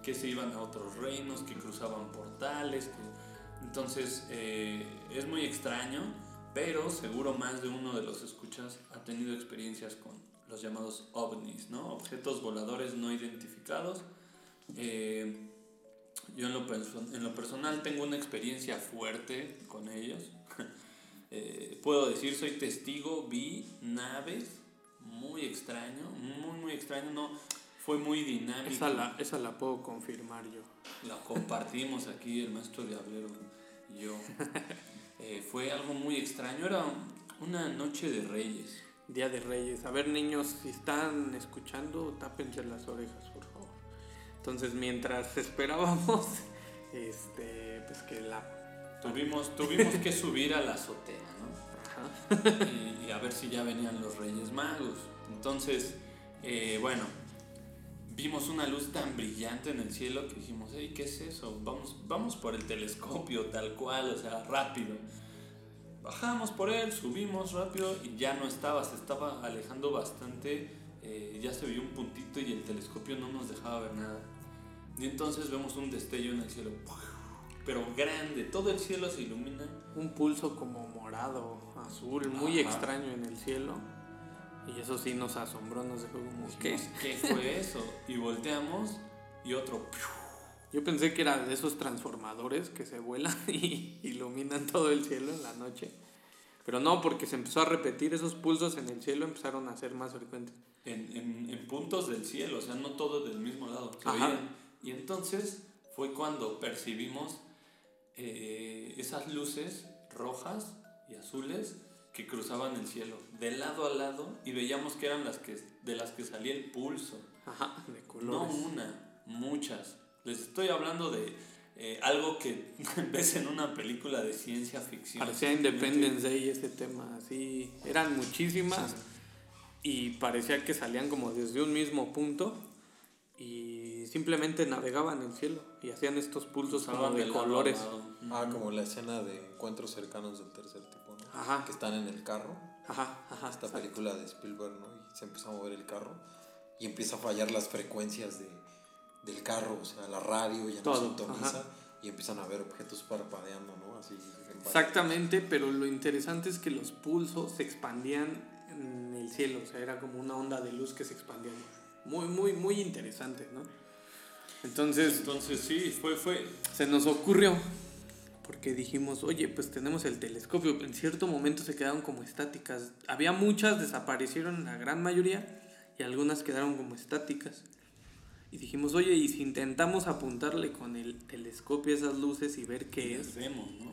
que se iban a otros reinos, que cruzaban portales. Entonces eh, es muy extraño, pero seguro más de uno de los escuchas ha tenido experiencias con los llamados ovnis, ¿no? objetos voladores no identificados. Eh, yo en lo, en lo, personal tengo una experiencia fuerte con ellos. Eh, puedo decir, soy testigo, vi naves muy extraño, muy, muy extraño, no, fue muy dinámico. Esa la, esa la puedo confirmar yo. La compartimos aquí el maestro Diablero y yo. Eh, fue algo muy extraño, era una noche de reyes. Día de Reyes. A ver, niños, si están escuchando, tápense las orejas, por favor. Entonces, mientras esperábamos, este, pues que la... Tuvimos, tuvimos que subir a la azotea, ¿no? Y, a ver si ya venían los Reyes Magos. Entonces, eh, bueno, vimos una luz tan brillante en el cielo que dijimos, hey, ¿qué es eso? Vamos, vamos por el telescopio tal cual, o sea, rápido. Bajamos por él, subimos rápido y ya no estaba, se estaba alejando bastante, eh, ya se vio un puntito y el telescopio no nos dejaba ver nada. Y entonces vemos un destello en el cielo, pero grande, todo el cielo se ilumina. Un pulso como morado, azul, muy extraño en el cielo y eso sí nos asombró, nos dejó como, ¿qué? ¿Qué fue eso? Y volteamos y otro... Yo pensé que era de esos transformadores que se vuelan y iluminan todo el cielo en la noche. Pero no, porque se empezó a repetir esos pulsos en el cielo, empezaron a ser más frecuentes. En, en, en puntos del cielo, o sea, no todo del mismo lado. Y entonces fue cuando percibimos eh, esas luces rojas y azules que cruzaban el cielo, de lado a lado, y veíamos que eran las que, de las que salía el pulso. Ajá, de colores. No una, muchas. Les estoy hablando de eh, algo que ves en una película de ciencia ficción. Parecía Independence Day ese tema, así. Eran muchísimas y parecía que salían como desde un mismo punto y simplemente navegaban el cielo y hacían estos pulsos de, colores. Ah, como la escena de encuentros cercanos del tercer tipo. Ajá. que están en el carro. Ajá, ajá. Esta película de Spielberg, ¿no? Y se empieza a mover el carro y empieza a fallar las frecuencias de, del carro, o sea, la radio ya no sintoniza y empiezan a ver objetos parpadeando, ¿no? Así. Exactamente, pero lo interesante es que los pulsos se expandían en el cielo, o sea, era como una onda de luz que se expandía. Muy, muy, muy interesante, ¿no? Entonces, entonces sí, fue, fue. Se nos ocurrió porque dijimos, oye, pues tenemos el telescopio. En cierto momento se quedaron como estáticas. Había muchas, desaparecieron la gran mayoría y algunas quedaron como estáticas. Y dijimos, oye, ¿y si intentamos apuntarle con el telescopio esas luces y ver qué es? vemos, ¿no?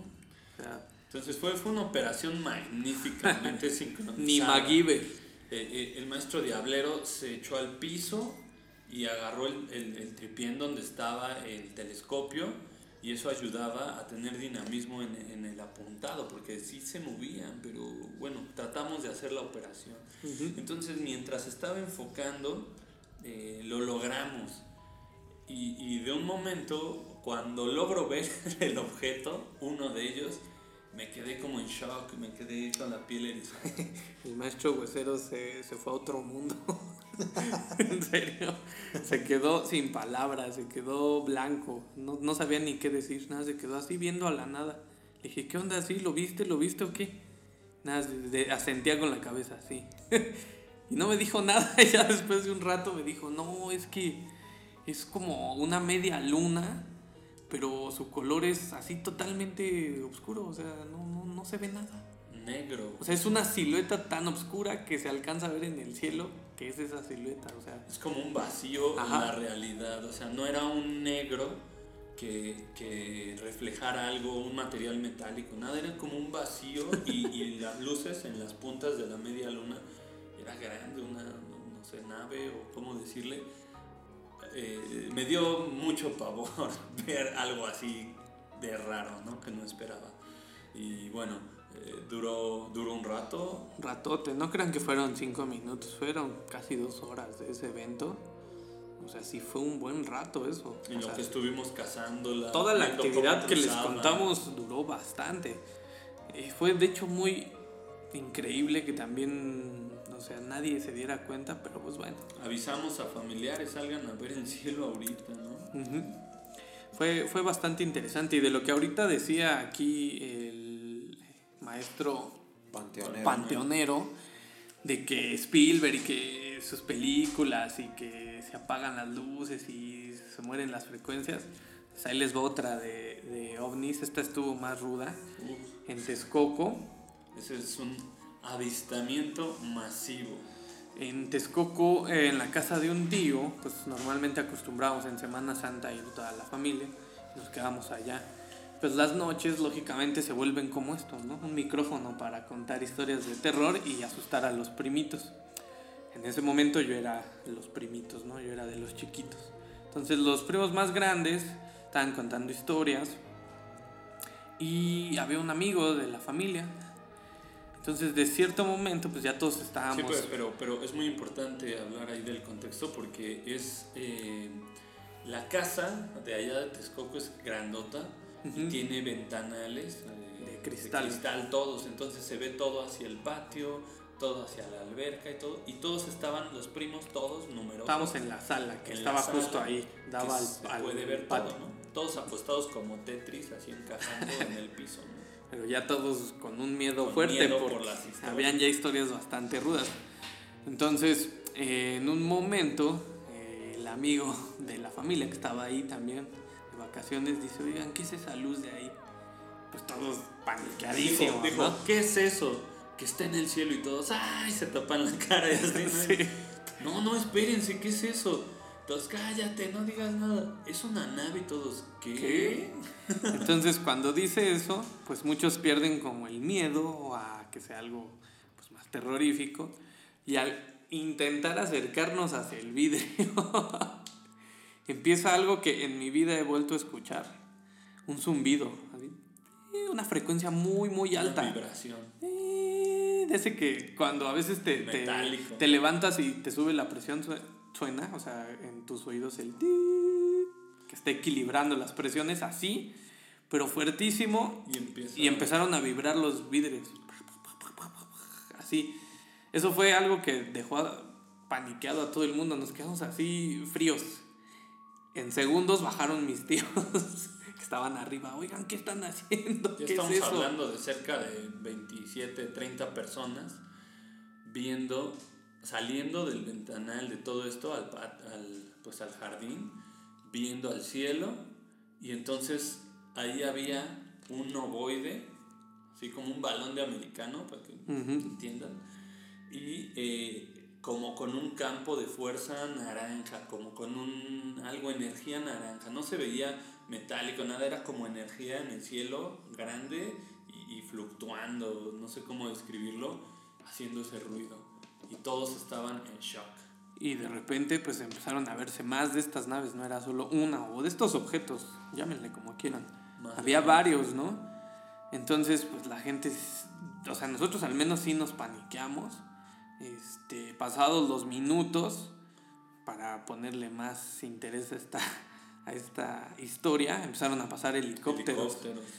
Entonces fue, fue una operación magníficamente sincronizada. Ni MacGyver. Eh, eh, el maestro Diablero se echó al piso y agarró el, el, el tripién donde estaba el telescopio y eso ayudaba a tener dinamismo en, en, el apuntado, porque sí se movían, pero bueno, tratamos de hacer la operación. Entonces, mientras estaba enfocando, eh, lo logramos. Y, y de un momento, cuando logro ver el objeto, uno de ellos, me quedé como en shock, me quedé con la piel erizada. El maestro huesero se, se fue a otro mundo. en serio. Se quedó sin palabras, se quedó blanco. No, no sabía ni qué decir, nada, se quedó así viendo a la nada. Le dije, ¿qué onda? ¿Sí? ¿Lo viste? ¿Lo viste o qué? Nada, de, asentía con la cabeza, sí. Y no me dijo nada. Y ya después de un rato me dijo, no, es que es como una media luna, pero su color es así totalmente oscuro, o sea, no, no, no se ve nada. Negro. O sea, es una silueta tan oscura que se alcanza a ver en el cielo, que es esa silueta, o sea. Es como un vacío en la realidad, o sea, no era un negro que, que, reflejara algo, un material metálico, nada, era como un vacío y, y, las luces en las puntas de la media luna era grande, una, no sé, nave o cómo decirle. Eh, me dio mucho pavor ver algo así de raro, ¿no? Que no esperaba. Y bueno, eh, duró, duró un rato. Ratote, no crean que fueron cinco minutos, fueron casi dos horas de ese evento. O sea, sí fue un buen rato eso. En lo que estuvimos cazando. toda la actividad que les contamos duró bastante. Y fue de hecho muy increíble que también, o sea, nadie se diera cuenta, pero pues bueno. Avisamos a familiares, salgan a ver el cielo ahorita, ¿no? fue, fue bastante interesante y de lo que ahorita decía aquí el maestro panteonero, panteonero de que Spielberg y que sus películas y que se apagan las luces y se mueren las frecuencias. Pues ahí les va otra de, de ovnis. Esta estuvo más ruda. Uf. En Texcoco. Ese es un avistamiento masivo. En Texcoco, en la casa de un tío, pues normalmente acostumbramos en Semana Santa ir toda la familia. Nos quedamos allá. Pues las noches, lógicamente, se vuelven como esto, ¿no? Un micrófono para contar historias de terror y asustar a los primitos. En ese momento yo era de los primitos, ¿no? Yo era de los chiquitos. Entonces los primos más grandes estaban contando historias y había un amigo de la familia. Entonces de cierto momento pues ya todos estábamos... Sí, pues, pero, pero es muy importante hablar ahí del contexto porque es... Eh, la casa de allá de Texcoco es grandota uh -huh. y tiene ventanales de, de, cristal. de cristal todos, entonces se ve todo hacia el patio, todo hacia la alberca y todo. Y todos estaban, los primos, todos numerosos. Estábamos en la sala, que estaba sala, justo ahí, daba al, se al, puede ver patio. todo, ¿no? Todos apostados como Tetris, así encajando en el piso, ¿no? Pero ya todos con un miedo con fuerte, miedo porque por las historias. habían ya historias bastante rudas. Entonces, eh, en un momento, eh, el amigo de la familia que estaba ahí también, de vacaciones, dice, oigan, ¿qué es esa luz de ahí? Pues todos paniqueadísimos, dijo, ¿qué es eso? que está en el cielo y todos, ¡ay! Se tapan la cara y así, ¿no? Sí. No, no, espérense, ¿qué es eso? Todos, cállate, no digas nada. Es una nave y todos, ¿qué? ¿Qué? Entonces, cuando dice eso, pues muchos pierden como el miedo a que sea algo pues, más terrorífico. Y al intentar acercarnos hacia el vidrio, empieza algo que en mi vida he vuelto a escuchar. Un zumbido, ¿sí? una frecuencia muy, muy alta. Una vibración. De ese que cuando a veces te, te, te, levantas y te sube la presión, suena, o sea, en tus oídos el que está equilibrando las presiones así, pero fuertísimo. Y, empieza y empezaron a vibrar los vidrios. Así. Eso fue algo que dejó paniqueado a todo el mundo. Nos quedamos así fríos. En segundos bajaron mis tíos que estaban arriba. Oigan, ¿qué están haciendo? Ya ¿Qué estamos es eso? hablando de cerca de 27, 30 personas viendo, saliendo del ventanal de todo esto al, al, pues al jardín, viendo al cielo. Y entonces ahí había un ovoide, así como un balón de americano, para que Uh -huh. entiendan. Y eh, como con un campo de fuerza naranja, como con un algo energía naranja. No se veía metálico, nada, era como energía en el cielo grande y, y, fluctuando, no sé cómo describirlo, haciendo ese ruido. Y todos estaban en shock. Y de repente pues empezaron a verse más de estas naves, no era solo una, o de estos objetos, llámenle como quieran. Más Había varios, ¿no? Entonces pues la gente, o sea, nosotros al menos sí nos paniqueamos. Este, pasados los minutos, para ponerle más interés a esta, a esta historia, empezaron a pasar helicópteros.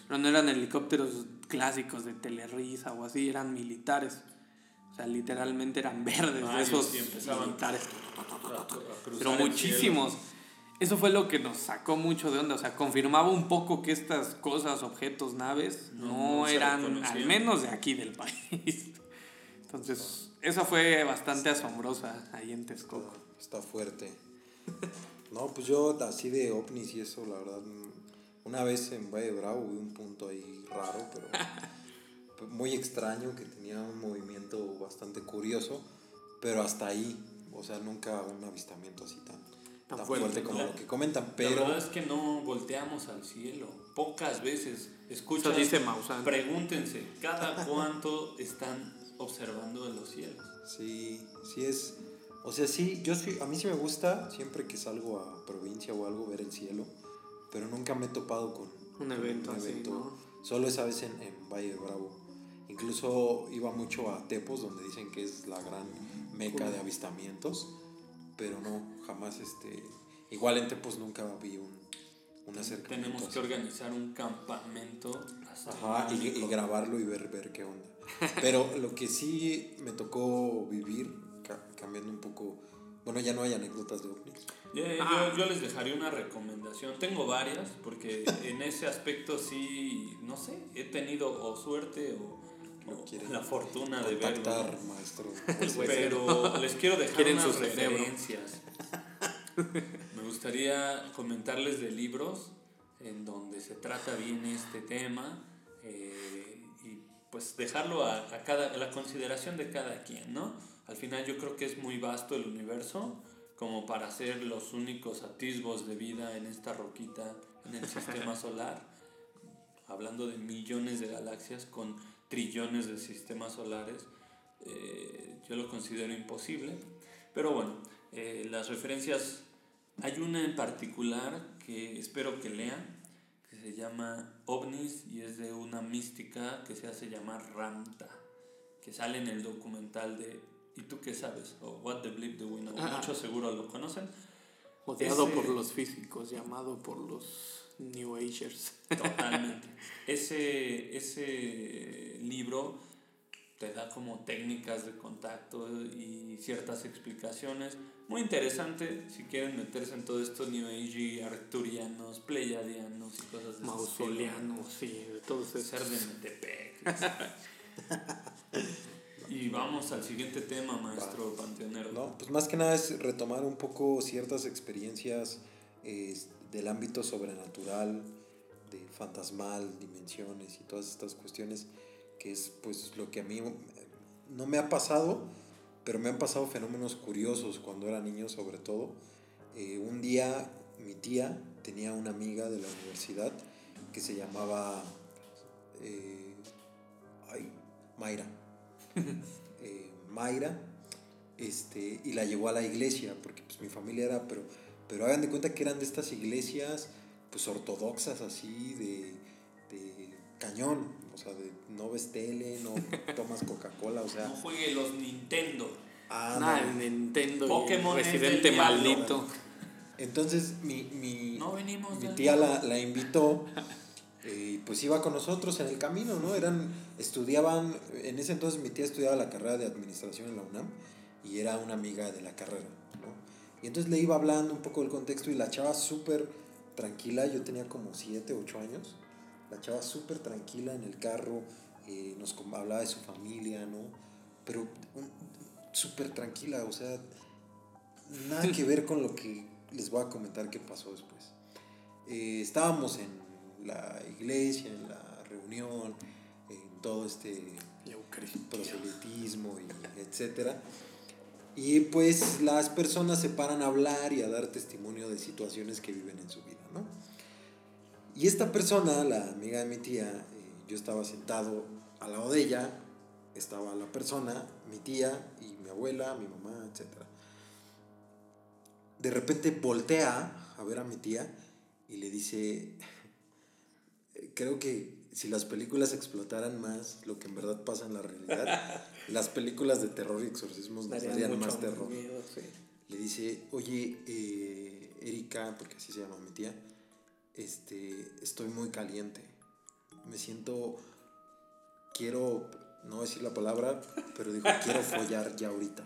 Pero no eran helicópteros clásicos de telerisa o así, eran militares. Sea, literalmente eran verdes de esos militares. Pero muchísimos. Eso fue lo que nos sacó mucho de onda. O sea, confirmaba un poco que estas cosas, objetos, naves, no, eran al menos de aquí del país. Entonces, eso fue bastante asombrosa ahí en Texcoco. Está fuerte. No, pues yo así de ovnis y eso, la verdad, una vez en Valle Bravo vi un punto ahí raro, pero muy extraño, que tenía un movimiento bastante curioso, pero hasta ahí, o sea, nunca un avistamiento así tan, tan, fuerte, como lo que comentan, pero... La verdad es que no volteamos al cielo, pocas veces, escuchas, dice pregúntense, ¿cada cuánto están observando en los cielos? Sí, sí es o sea, sí, yo sí, a mí sí me gusta siempre que salgo a provincia o algo ver el cielo, pero nunca me he topado con un evento, Así, Solo esa vez en, Valle de Bravo. Incluso iba mucho a Tepos, donde dicen que es la gran meca de avistamientos, pero no, jamás este... Igual en Tepos nunca vi un, un acercamiento. Tenemos que organizar un campamento. Ajá, y, y, grabarlo y ver, ver qué onda. Pero lo que sí me tocó vivir cambiando un poco. Bueno, ya no hay anécdotas de ovnis. Ah. yo, les dejaría una recomendación. Tengo varias, porque en ese aspecto sí, no sé, he tenido o suerte o, la fortuna de verlo. maestro. Pero les quiero dejar unas referencias. Me gustaría comentarles de libros en donde se trata bien este tema eh, y pues dejarlo a, a, cada, a la consideración de cada quien, ¿no? Al final yo creo que es muy vasto el universo como para ser los únicos atisbos de vida en esta roquita en el sistema solar. Hablando de millones de galaxias con trillones de sistemas solares, eh, yo lo considero imposible. Pero bueno, eh, las referencias, hay una en particular que espero que lean, que se llama OVNIS y es de una mística que se hace llamar Ramta, que sale en el documental de ¿Y tú qué sabes? O What the Bleep Do We Know. Muchos seguro lo conocen. Odiado por los físicos, llamado por los New Agers. Totalmente. ese, ese libro te da como técnicas de contacto y ciertas explicaciones. Muy interesante si quieren meterse en todo esto New Age, arturianos, pleyadianos y cosas de Mausoleanos, sí, ese ser de Metepec. Y vamos al siguiente tema, maestro Panteonero. No, pues más que nada es retomar un poco ciertas experiencias del ámbito sobrenatural, de fantasmal, dimensiones y todas estas cuestiones, que es pues lo que a mí no me ha pasado, pero me han pasado fenómenos curiosos cuando era niño sobre todo. Eh, un día mi tía tenía una amiga de la universidad que se llamaba eh, ay, Mayra eh, Mayra, este, y la llevó a la iglesia, porque pues mi familia era, pero, pero hagan de cuenta que eran de estas iglesias pues ortodoxas así, de, de cañón, o sea, de no ves tele, no tomas Coca-Cola, o sea... No juegue los Nintendo. Ah, Nada, Nintendo Pokémon Residente maldito. Entonces mi, mi, mi tía la, la invitó eh, pues iba con nosotros en el camino, ¿no? Eran, estudiaban, en ese entonces mi tía estudiaba la carrera de administración en la UNAM y era una amiga de la carrera, ¿no? Y entonces le iba hablando un poco del contexto y la chava súper tranquila, yo tenía como 7, 8 años, la chava súper tranquila en el carro, eh, nos hablaba de su familia, ¿no? Pero súper tranquila, o sea, nada que ver con lo que les voy a comentar que pasó después. Eh, estábamos en la iglesia, en la reunión, en todo este proselitismo, y etcétera. Y pues las personas se paran a hablar y a dar testimonio de situaciones que viven en su vida, ¿no? Y esta persona, la amiga de mi tía, eh, yo estaba sentado al lado de ella, estaba la persona, mi tía y mi abuela, mi mamá, etcétera. De repente voltea a ver a mi tía y le dice, creo que si las películas explotaran más lo que en verdad pasa en la realidad, las películas de terror y exorcismos nos darían más terror. Le dice, oye, eh, Erika, porque así se llama mi tía, este, estoy muy caliente. Me siento, quiero, no decir la palabra, pero dijo, quiero follar ya ahorita.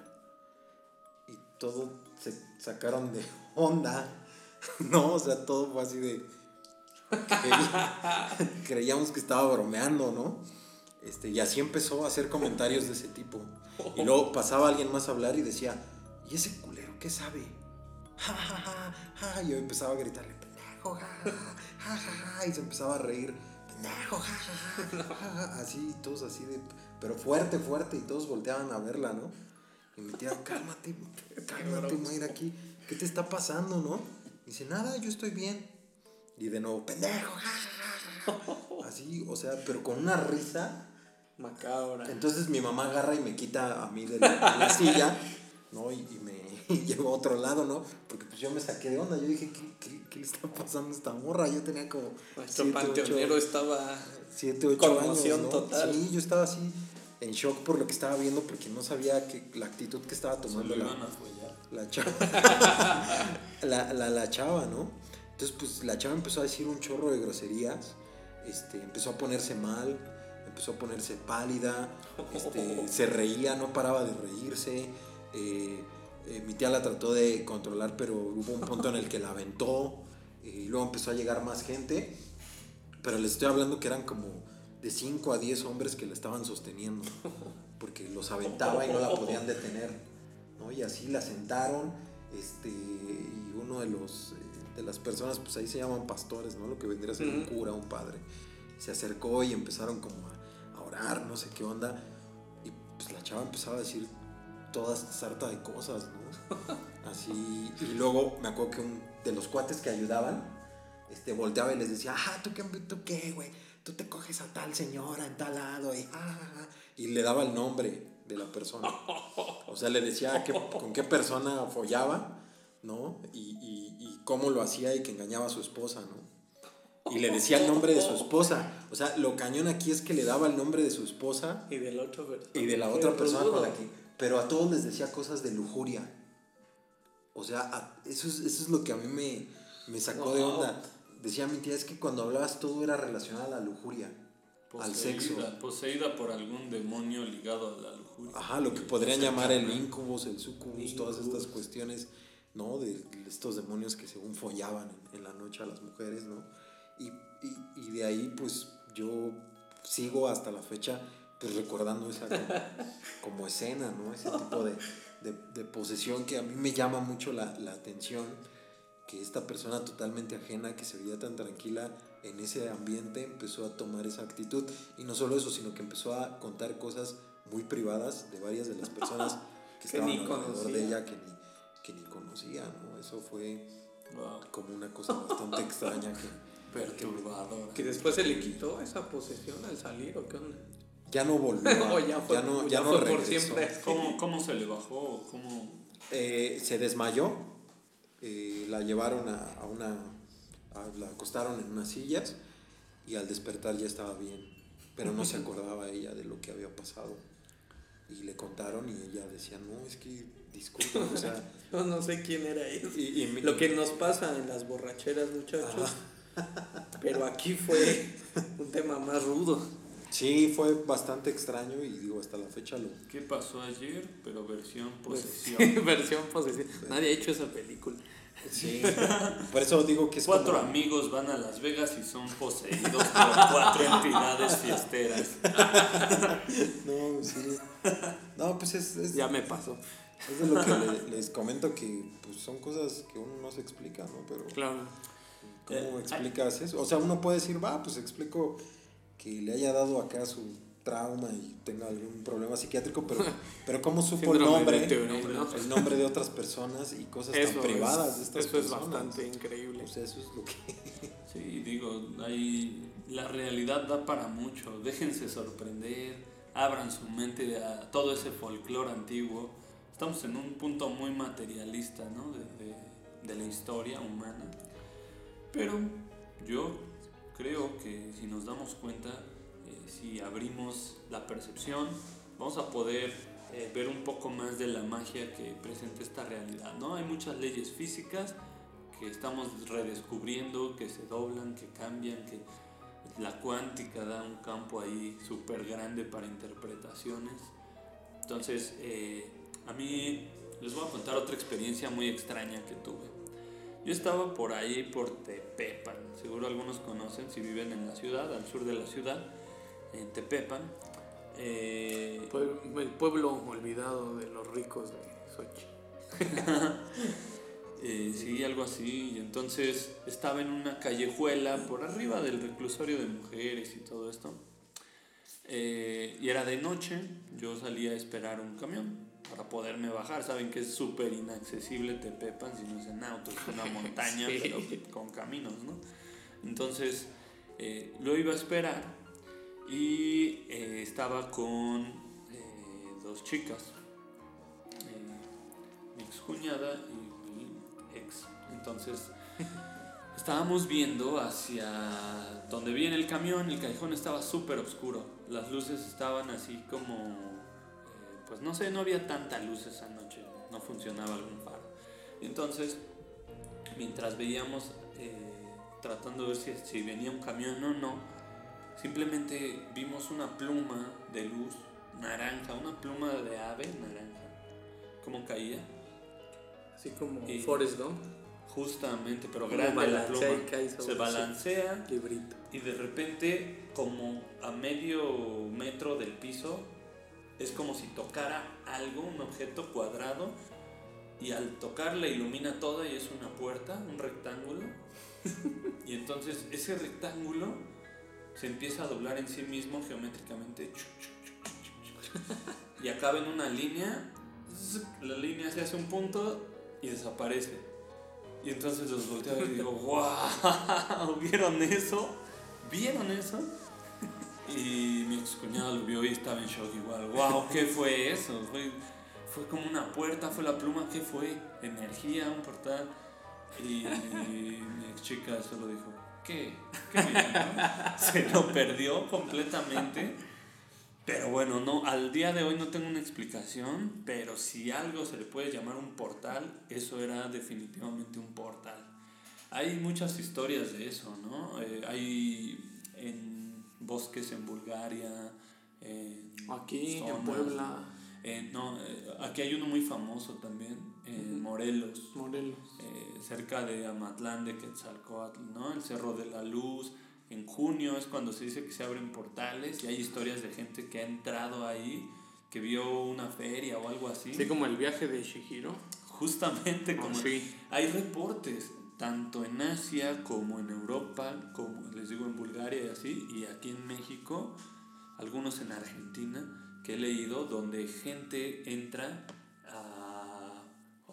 Y todo se sacaron de onda, ¿no? O sea, todo fue así de... creíamos que estaba bromeando, ¿no? Este, y así empezó a hacer comentarios de ese tipo. Y luego pasaba alguien más a hablar y decía, ¿y ese culero qué sabe? Y yo empezaba a gritarle, pendejo, y se empezaba a reír, pendejo, así, todos así de, pero fuerte, fuerte, y todos volteaban a verla, ¿no? Y mi tía, cálmate, cálmate, Mayra, aquí, ¿qué te está pasando, no? Y dice, nada, yo estoy bien. Y de nuevo, pendejo, así, o sea, pero con una risa. Macabra. Entonces mi mamá agarra y me quita a mí de la, silla, ¿no? Y, y me llevo a otro lado, ¿no? Porque pues yo me saqué de onda, yo dije, ¿qué, qué, qué le está pasando a esta morra? Yo tenía como... Nuestro siete, panteonero ocho, estaba... 7, 8 años, ¿no? total. Sí, yo estaba así en shock por lo que estaba viendo porque no sabía que la actitud que estaba tomando la, la chava. la, la, la chava, ¿no? Entonces, pues la chava empezó a decir un chorro de groserías, este, empezó a ponerse mal, empezó a ponerse pálida, este, se reía, no paraba de reírse. Eh, eh, mi tía la trató de controlar, pero hubo un punto en el que la aventó y luego empezó a llegar más gente. Pero les estoy hablando que eran como de 5 a 10 hombres que la estaban sosteniendo, porque los aventaba y no la podían detener. ¿no? Y así la sentaron, este, y uno de los de las personas, pues ahí se llaman pastores, ¿no? Lo que vendría a ser un cura, un padre. Se acercó y empezaron como a, a orar, no sé qué onda. Y pues la chava empezaba a decir toda sarta de cosas, ¿no? Así, y luego me acuerdo que un de los cuates que ayudaban, este, volteaba y les decía, ah, ¿tú qué, tú qué, güey? Tú te coges a tal señora en tal lado, y, ah, y le daba el nombre de la persona. O sea, le decía que, con qué persona follaba, ¿no? Y, y, y cómo lo hacía y que engañaba a su esposa, ¿no? y le decía el nombre de su esposa. O sea, lo cañón aquí es que le daba el nombre de su esposa y de la otra persona, y de la otra persona con la que pero a todos les decía cosas de lujuria. O sea, eso, es, eso es lo que a mí me, me sacó de onda. Decía mi tía, es que cuando hablabas todo era relacionado a la lujuria, al sexo. Poseída por algún demonio ligado a la lujuria. Ajá, lo que podrían llamar el incubus, el sucubus, todas estas cuestiones, ¿no? De estos demonios que según follaban en, la noche a las mujeres, ¿no? Y, y, y de ahí, pues, yo sigo hasta la fecha pues recordando esa como, escena, ¿no? Ese tipo de, de, de, posesión que a mí me llama mucho la, la, atención, que esta persona totalmente ajena, que se veía tan tranquila en ese ambiente, empezó a tomar esa actitud. Y no solo eso, sino que empezó a contar cosas muy privadas de varias de las personas que, estaban alrededor de ella que ni, que ni conocía, ¿no? Eso fue como una cosa bastante extraña que... Perturbadora. Que después se le quitó esa posesión al salir, ¿o qué onda? ya no volvió. ya, fue, ya, no, ya, no regresó. Por siempre. ¿Cómo, ¿Cómo, se le bajó? ¿Cómo? Eh, se desmayó, eh, la llevaron a, a una, a, la acostaron en unas sillas y al despertar ya estaba bien, pero no se acordaba ella de lo que había pasado. Y le contaron y ella decía, no, es que disculpa, o sea... Yo no sé quién era él. Y, lo que nos pasa en las borracheras, muchachos. Pero aquí fue un tema más rudo. Sí, fue bastante extraño y digo, hasta la fecha lo... ¿Qué pasó ayer? Pero versión pues, posesión. versión posesión. Nadie ha hecho esa película. Sí, por eso digo que es Cuatro amigos van a Las Vegas y son poseídos por cuatro entidades fiesteras. no, sí. No, pues es... es ya me pasó. Es de lo que les comento que pues, son cosas que uno no se explica, ¿no? Pero... Claro. ¿Cómo eh, explicas eso? O sea, uno puede decir, va, pues explico que le haya dado acá su trauma y tenga algún problema psiquiátrico, pero, pero cómo supo el nombre, el nombre de otras personas y cosas tan privadas de estas eso Eso es bastante increíble. eso es lo que... Sí, digo, hay, la realidad da para mucho, déjense sorprender, abran su mente a todo ese folclore antiguo. Estamos en un punto muy materialista, ¿no? De, de, de la historia humana. Pero yo creo que si nos damos cuenta, si abrimos la percepción, vamos a poder eh, ver un poco más de la magia que presenta esta realidad. ¿no? Hay muchas leyes físicas que estamos redescubriendo, que se doblan, que cambian, que la cuántica da un campo ahí súper grande para interpretaciones. Entonces, eh, a mí les voy a contar otra experiencia muy extraña que tuve. Yo estaba por ahí, por Tepepan, seguro algunos conocen si viven en la ciudad, al sur de la ciudad, en Tepepan. Eh, el pueblo olvidado de los ricos de Sochi. eh, sí, algo así. Y entonces estaba en una callejuela por arriba del reclusorio de mujeres y todo esto. Eh, y era de noche, yo salía a esperar un camión para poderme bajar. Saben que es súper inaccesible Tepepan si no es en auto, es una montaña, pero con caminos, ¿no? Entonces eh, lo iba a esperar y eh, estaba con eh, dos chicas, mi ex cuñada y mi ex. Entonces estábamos viendo hacia donde viene el camión, el callejón estaba súper oscuro, las luces estaban así como pues no sé, no había tanta luz esa noche, no funcionaba algún faro. Entonces, mientras veíamos, eh, tratando de ver si, si venía un camión o no, simplemente vimos una pluma de luz naranja, una pluma de ave naranja, como caía. Así como Forrest Gump. Justamente, pero grande la pluma. Se balancea y de repente, como a medio metro del piso, es como si tocara algo, un objeto cuadrado, y al tocar la ilumina toda y es una puerta, un rectángulo. y entonces ese rectángulo se empieza a doblar en sí mismo geométricamente. Y acaba en una línea, la línea se hace un punto y desaparece. Y entonces los volteo y digo, ¡wow! ¿Vieron eso? ¿Vieron eso? Y mi ex cuñado lo vio y estaba en shock igual. ¡Wow! ¿Qué fue eso? Fue, fue como una puerta, fue la pluma, ¿qué fue? Energía, un portal. Y, mi ex chica solo dijo, ¿qué? ¿Qué Se lo perdió completamente. Pero bueno, no, al día de hoy no tengo una explicación, pero si algo se le puede llamar un portal, eso era definitivamente un portal. Hay muchas historias de eso, ¿no? Eh, hay en bosques en Bulgaria. aquí en Puebla. no, eh, aquí hay uno muy famoso también, en Morelos. Morelos. Eh, cerca de Amatlán de Quetzalcoatl, ¿no? El Cerro de la Luz. En junio es cuando se dice que se abren portales y hay historias de gente que ha entrado ahí, que vio una feria o algo así. Sí, como el viaje de Shihiro. Justamente, como sí. hay reportes tanto en Asia como en Europa, como les digo en Bulgaria y así, y aquí en México, algunos en Argentina, que he leído, donde gente entra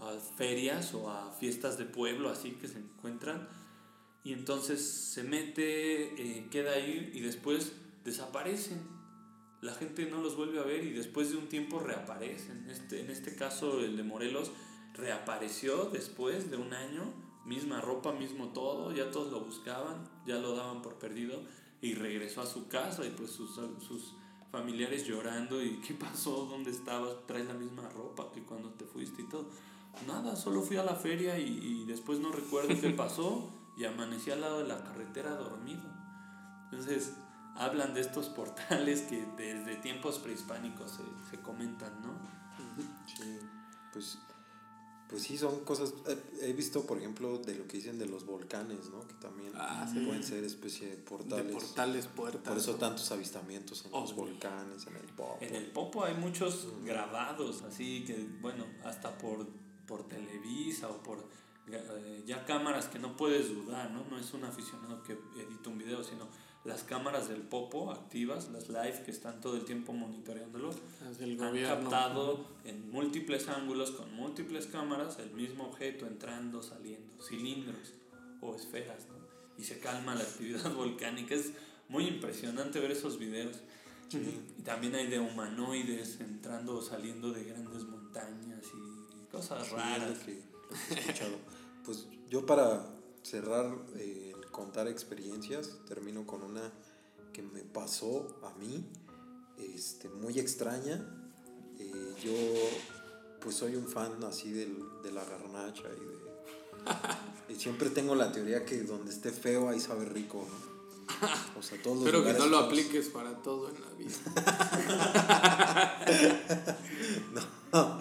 a, ferias o a fiestas de pueblo, así que se encuentran, y entonces se mete, eh, queda ahí y después desaparecen. La gente no los vuelve a ver y después de un tiempo reaparecen. Este, en este caso, el de Morelos reapareció después de un año misma ropa, mismo todo, ya todos lo buscaban, ya lo daban por perdido y regresó a su casa y pues sus, sus familiares llorando y ¿qué pasó? ¿Dónde estabas? Traes la misma ropa que cuando te fuiste y todo. Nada, solo fui a la feria y, después no recuerdo qué pasó y amanecí al lado de la carretera dormido. Entonces, hablan de estos portales que desde tiempos prehispánicos se, se comentan, ¿no? Sí, pues pues sí, son cosas. He visto, por ejemplo, de lo que dicen de los volcanes, ¿no? Que también ah, pueden ser especie de portales. De portales, puertas. Por eso tantos avistamientos en los volcanes, en el Popo. En el Popo hay muchos grabados, así que, bueno, hasta por, por Televisa o por eh, ya cámaras que no puedes dudar, ¿no? No es un aficionado que edita un video, sino las cámaras del Popo activas, las live que están todo el tiempo monitoreándolos, han captado en múltiples ángulos con múltiples cámaras el mismo objeto entrando, saliendo, cilindros o esferas, ¿no? y se calma la actividad volcánica. Es muy impresionante ver esos videos. Y también hay de humanoides entrando o saliendo de grandes montañas y cosas raras. Que, he escuchado. pues yo para cerrar eh, contar experiencias, termino con una que me pasó a mí, este, muy extraña. Eh, yo pues soy un fan así del, de la garnacha y de Y siempre tengo la teoría que donde esté feo ahí sabe rico, ¿no? O sea, todos Pero que no lo apliques para todo en la vida. no.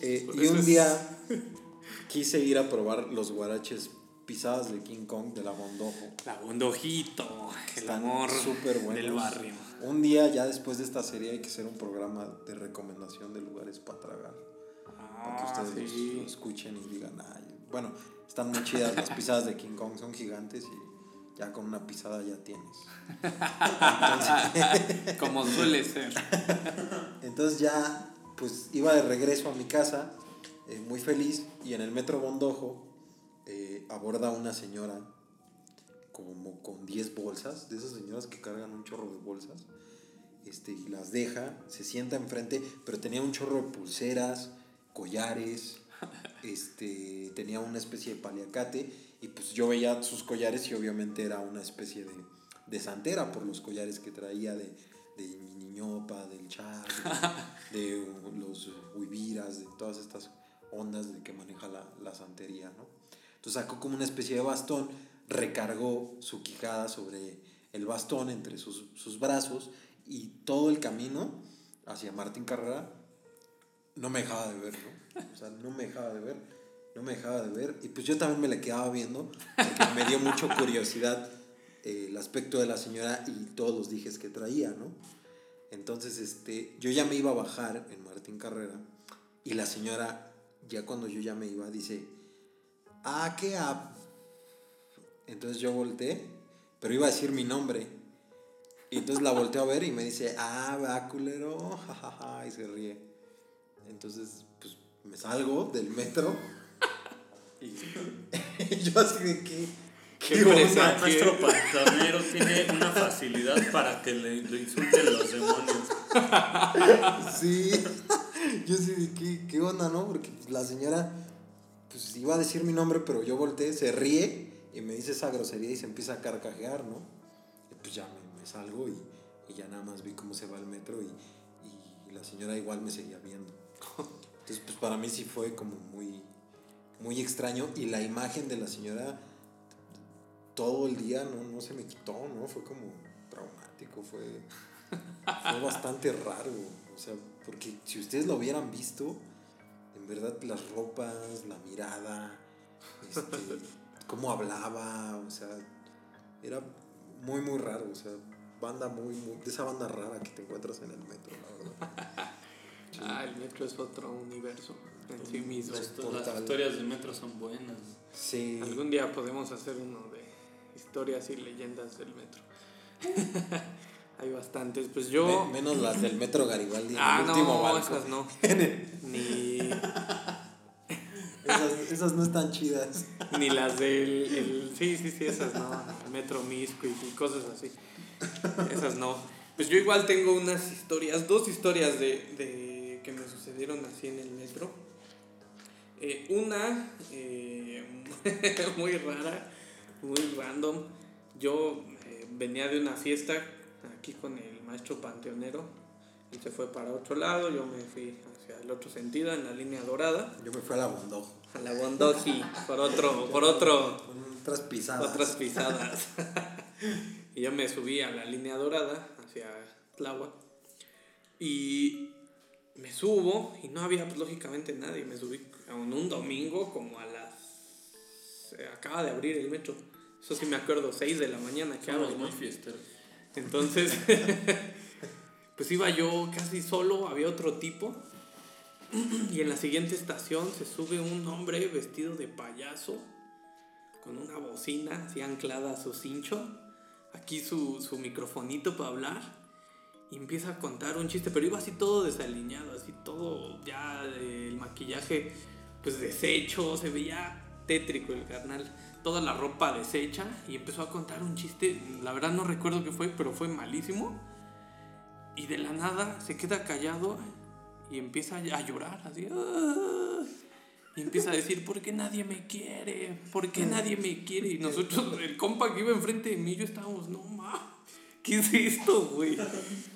Eh, y un día quise ir a probar los guaraches pisadas de King Kong de la Bondojo. La Bondojito, el amor súper del barrio. Un día, ya después de esta serie, hay que hacer un programa de recomendación de lugares para tragar. para que ah, ustedes lo escuchen y digan, ay, bueno, están muy chidas las pisadas de King Kong, son gigantes y ya con una pisada ya tienes. Como suele ser. Entonces ya, pues iba de regreso a mi casa, eh, muy feliz, y en el metro Bondojo eh, aborda una señora como con 10 bolsas, de esas señoras que cargan un chorro de bolsas, este, y las deja, se sienta enfrente, pero tenía un chorro de pulseras, collares, este, tenía una especie de paliacate, y pues yo veía sus collares y obviamente era una especie de, de santera por los collares que traía de, de niñopa, del char, de, los huiviras, de todas estas ondas de que maneja la, la santería, ¿no? Entonces sacó como una especie de bastón, recargó su quijada sobre el bastón entre sus, sus brazos y todo el camino hacia Martín Carrera no me dejaba de ver, ¿no? O sea, no me dejaba de ver, no me dejaba de ver. Y pues yo también me la quedaba viendo, porque me dio mucho curiosidad eh, el aspecto de la señora y todos dijes que traía, ¿no? Entonces, este, yo ya me iba a bajar en Martín Carrera y la señora, ya cuando yo ya me iba, dice, ah, ¿qué app? Entonces yo volteé, pero iba a decir mi nombre. Y entonces la volteo a ver y me dice, ah, va culero, jajaja, y se ríe. Entonces, pues me salgo del metro. Y, yo así de que. ¿Qué onda? Nuestro pantanero tiene una facilidad para que le, le insulten los demonios. sí, yo sí de qué, qué onda, ¿no? Porque la señora, pues iba a decir mi nombre, pero yo volteé, se ríe y me dice esa grosería y se empieza a carcajear, ¿no? Y pues ya me salgo y, y, ya nada más vi cómo se va el metro y, y, la señora igual me seguía viendo. Entonces, pues para mí sí fue como muy, muy extraño y la imagen de la señora todo el día no, no se me quitó, ¿no? Fue como traumático, fue, fue bastante raro, o sea, porque si ustedes lo hubieran visto, en verdad las ropas, la mirada, este, cómo hablaba, o sea, era muy, muy raro, o sea, banda muy, muy, de esa banda rara que te encuentras en el metro, la verdad. Ah, el metro es otro universo en sí mismo. Las, historias del metro son buenas. Sí. Algún día podemos hacer uno de historias y leyendas del metro. Hay bastantes. Pues yo. menos las del metro Garibaldi. Ah, no, esas no. Ni. esas, esas, no están chidas. Ni las del. El, sí, sí, sí, esas no. El metro Misco y cosas así. Esas no. Pues yo igual tengo unas historias, dos historias de, de que me sucedieron así en el metro. Eh, una eh, muy rara, muy random. Yo eh, venía de una fiesta aquí con el maestro panteonero. Él se fue para otro lado, yo me fui hacia el otro sentido, en la línea dorada. Yo me fui a la Bondó. A la Bondó, sí, por otro, por otro. Otras pisadas. Otras pisadas. Y yo me subí a la línea dorada hacia Tláhuac. Y me subo y no había pues, lógicamente nadie. Me subí en un domingo como a las... acaba de abrir el metro. Eso sí me acuerdo, 6 de la mañana que abre. muy. Entonces, pues iba yo casi solo, había otro tipo. Y en la siguiente estación se sube un hombre vestido de payaso con una bocina así anclada a su cincho aquí su, su microfonito para hablar y empieza a contar un chiste, pero iba así todo desaliñado, así todo ya el maquillaje pues deshecho, se veía tétrico el carnal, toda la ropa deshecha y empezó a contar un chiste, la verdad no recuerdo qué fue, pero fue malísimo y de la nada se queda callado y empieza a llorar así. Y empieza a decir, ¿por qué nadie me quiere? ¿Por qué nadie me quiere? Y nosotros, el compa que iba enfrente de mí, yo estábamos, no ma, ¿qué es esto, güey?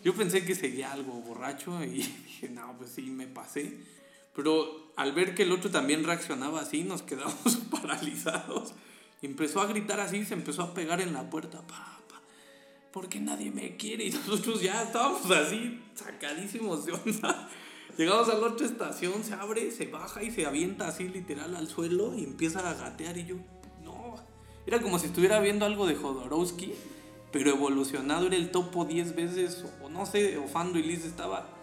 Yo pensé que seguía algo borracho y dije, no, pues sí, me pasé. Pero al ver que el otro también reaccionaba así, nos quedamos paralizados. Y empezó a gritar así, se empezó a pegar en la puerta, papá, porque nadie me quiere. Y nosotros ya estábamos así, sacadísimos de onda. Llegamos a la otra estación, se abre, se baja y se avienta así literal al suelo y empieza a gatear. Y yo, no. Era como si estuviera viendo algo de Jodorowsky, pero evolucionado. Era el topo 10 veces, o no sé, o Liz estaba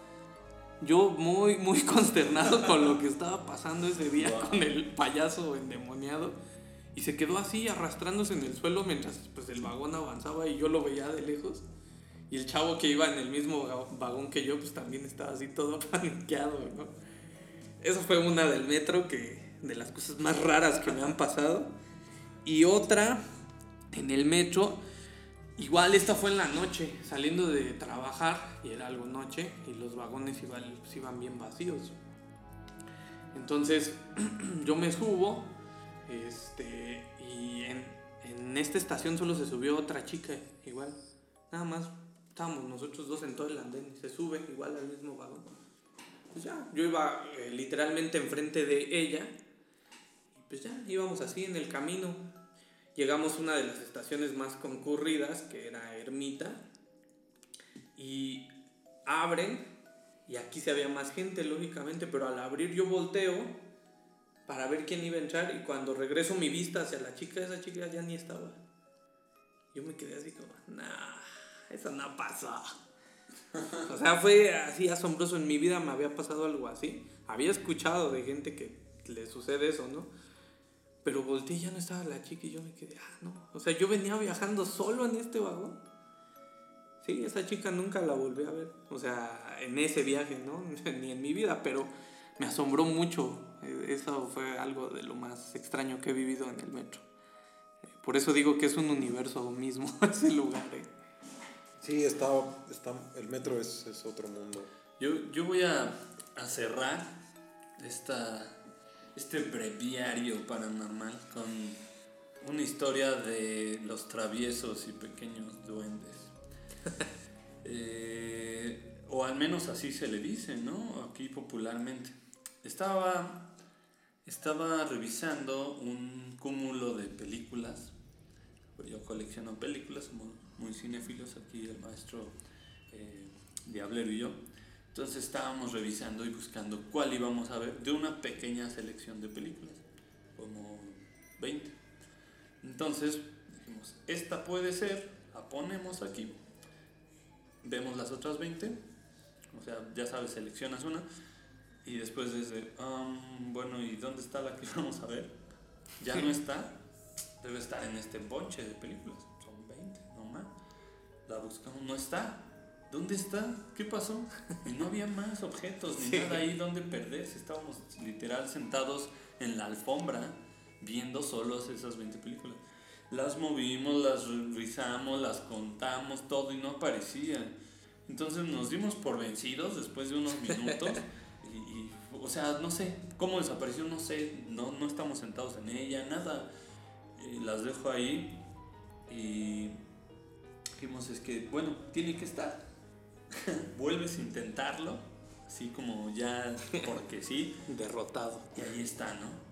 yo muy, muy consternado con lo que estaba pasando ese día con el payaso endemoniado. Y se quedó así arrastrándose en el suelo mientras pues, el vagón avanzaba y yo lo veía de lejos. Y el chavo que iba en el mismo vagón que yo, pues también estaba así todo paniqueado, ¿no? Eso fue una del metro que, de las cosas más raras que me han pasado. Y otra, en el metro, igual esta fue en la noche, saliendo de trabajar, y era algo noche, y los vagones iban, pues, iban bien vacíos. Entonces, yo me subo, este, y en, en esta estación solo se subió otra chica, igual, nada más estábamos nosotros dos en todo el andén, se sube igual al mismo vagón. Pues ya, yo iba eh, literalmente enfrente de ella, y pues ya, íbamos así en el camino. Llegamos a una de las estaciones más concurridas, que era Ermita, y abren, y aquí se había más gente, lógicamente, pero al abrir yo volteo para ver quién iba a entrar, y cuando regreso mi vista hacia la chica, esa chica ya ni estaba. Yo me quedé así como, nah eso no pasó. O sea, fue así asombroso. En mi vida me había pasado algo así. Había escuchado de gente que le sucede eso, ¿no? Pero volteé y ya no estaba la chica y yo me quedé, ah, no. O sea, yo venía viajando solo en este vagón. Sí, esa chica nunca la volví a ver. O sea, en ese viaje, ¿no? Ni en mi vida, pero me asombró mucho. Eso fue algo de lo más extraño que he vivido en el metro. Por eso digo que es un universo mismo ese lugar. ¿eh? Sí, está, está, el metro es, es otro mundo. Yo, yo voy a, a cerrar esta, este breviario paranormal con una historia de los traviesos y pequeños duendes. Eh, o al menos así se le dice, ¿no? Aquí popularmente. Estaba, estaba revisando un cúmulo de películas. Yo colecciono películas, muy cinéfilos aquí, el maestro eh, Diablero y yo. Entonces estábamos revisando y buscando cuál íbamos a ver de una pequeña selección de películas, como 20. Entonces dijimos, esta puede ser, la ponemos aquí. Vemos las otras 20, o sea, ya sabes, seleccionas una y después desde, um, bueno, ¿y dónde está la que vamos a ver? Ya no está, debe estar en este bonche de películas la buscamos, no está. ¿Dónde está? ¿Qué pasó? Y no había más objetos ni nada ahí donde perderse. Estábamos literal sentados en la alfombra viendo solos esas 20 películas. Las movimos, las revisamos, las contamos, todo y no aparecía. Entonces nos dimos por vencidos después de unos minutos. Y, o sea, no sé cómo desapareció, no sé, no, no estamos sentados en ella, nada. Y las dejo ahí y dijimos es que, bueno, tiene que estar. Vuelves a intentarlo, así como ya porque sí. Derrotado. Y ahí está, ¿no?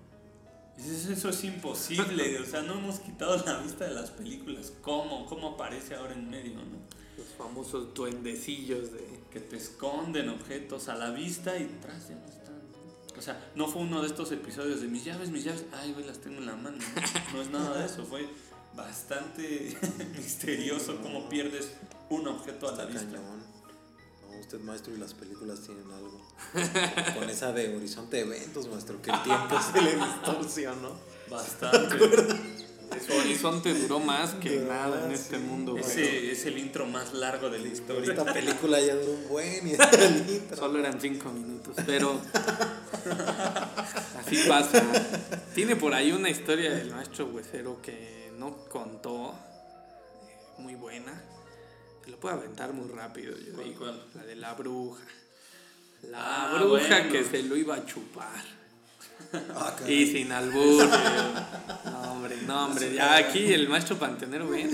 Eso es imposible, o sea, no hemos quitado la vista de las películas. ¿Cómo? ¿Cómo aparece ahora en medio, no? Los famosos duendecillos de... Que te esconden objetos a la vista y tras ya no están. O sea, no fue uno de estos episodios de mis llaves, mis llaves, ay, güey, las tengo en la mano. No, no es nada de eso, fue bastante misterioso cómo pierdes un objeto a la vista. Usted maestro y las películas tienen algo. Con esa de horizonte de eventos, maestro, que el tiempo se le distorsionó. Bastante. Su horizonte duró más que nada en este mundo. Ese es el intro más largo de la historia. Esta película ya duró un buen y Solo eran cinco minutos, pero así pasa. Tiene por ahí una historia del maestro huesero que no contó, eh, muy buena. Lo puedo aventar muy rápido, yo digo. La de la bruja. La ah, bruja que se lo iba a chupar. Ah, y sin albur. no, hombre, no, hombre. Ya aquí el maestro panteonero, güey.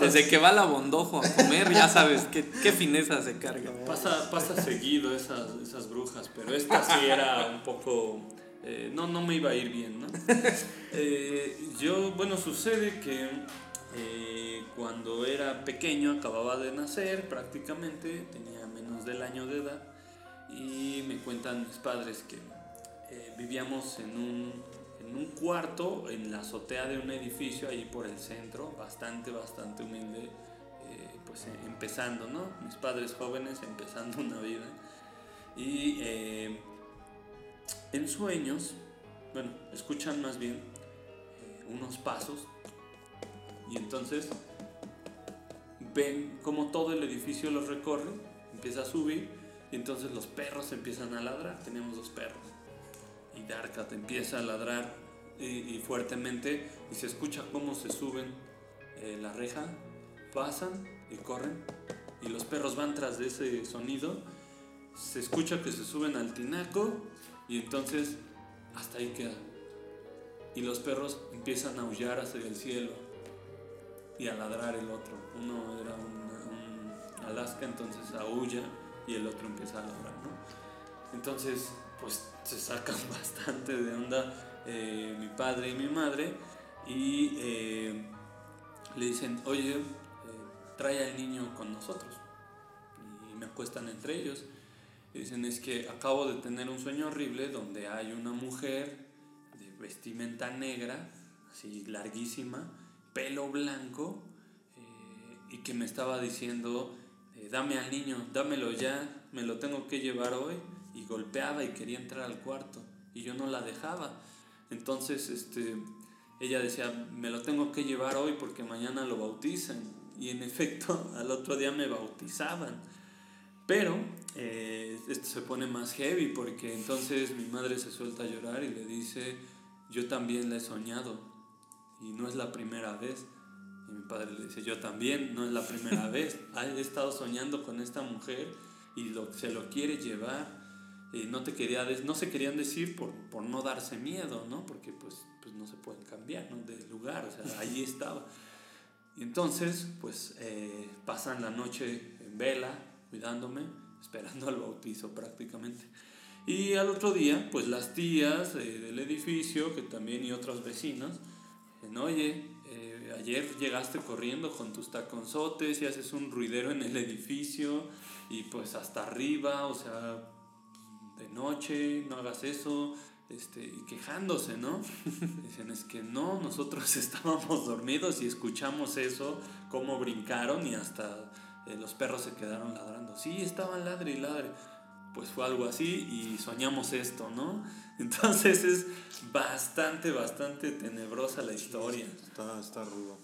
Desde que va la bondojo a comer, ya sabes qué, qué fineza se carga. Pasa, pasa seguido esas, esas brujas, pero esta sí era un poco. Eh, no, no me iba a ir bien, ¿no? Eh, yo, bueno, sucede que eh, cuando era pequeño, acababa de nacer prácticamente, tenía menos del año de edad, y me cuentan mis padres que eh, vivíamos en un, en un cuarto, en la azotea de un edificio, ahí por el centro, bastante, bastante humilde, eh, pues empezando, ¿no? Mis padres jóvenes empezando una vida. Y en sueños, bueno, escuchan más bien unos pasos y entonces ven como todo el edificio los recorre, empieza a subir y entonces los perros empiezan a ladrar. Tenemos dos perros. Y Darkat empieza a ladrar fuertemente y se escucha cómo se suben eh, la reja, pasan y corren y los perros van tras de ese sonido. Se escucha que se suben al tinaco y entonces hasta ahí queda. Y los perros empiezan a aullar hacia el cielo y a ladrar el otro. Uno era un, Alaska, entonces aúlla y el otro empieza a ladrar, ¿no? Entonces, pues se sacan bastante de onda eh, mi padre y mi madre y eh, le dicen, oye, eh, trae al niño con nosotros. Y me acuestan entre ellos. Y dicen, es que acabo de tener un sueño horrible donde hay una mujer de vestimenta negra, así larguísima, pelo blanco eh, y que me estaba diciendo, eh, dame al niño, dámelo ya, me lo tengo que llevar hoy. Y golpeaba y quería entrar al cuarto y yo no la dejaba. Entonces este, ella decía, me lo tengo que llevar hoy porque mañana lo bautizan. Y en efecto, al otro día me bautizaban. Pero eh, esto se pone más heavy porque entonces mi madre se suelta a llorar y le dice, yo también la he soñado y no es la primera vez. Y mi padre le dice, yo también, no es la primera vez. He estado soñando con esta mujer y lo, se lo quiere llevar. Y no, te quería no se querían decir por, por no darse miedo, ¿no? Porque pues, pues no se pueden cambiar ¿no? de lugar, o sea, allí estaba. Y entonces, pues eh, pasan la noche en vela, cuidándome, esperando al bautizo prácticamente. Y al otro día, pues las tías eh, del edificio, que también y otros vecinos, oye, eh, ayer llegaste corriendo con tus taconzotes y haces un ruidero en el edificio y pues hasta arriba, o sea, de noche, no hagas eso, este, y quejándose, ¿no? Dicen, es que no, nosotros estábamos dormidos y escuchamos eso, cómo brincaron y hasta eh, los perros se quedaron ladrando. Sí, estaban ladre y ladre. Pues fue algo así y soñamos esto, ¿no? Entonces es bastante, bastante tenebrosa la historia. Está, está rudo.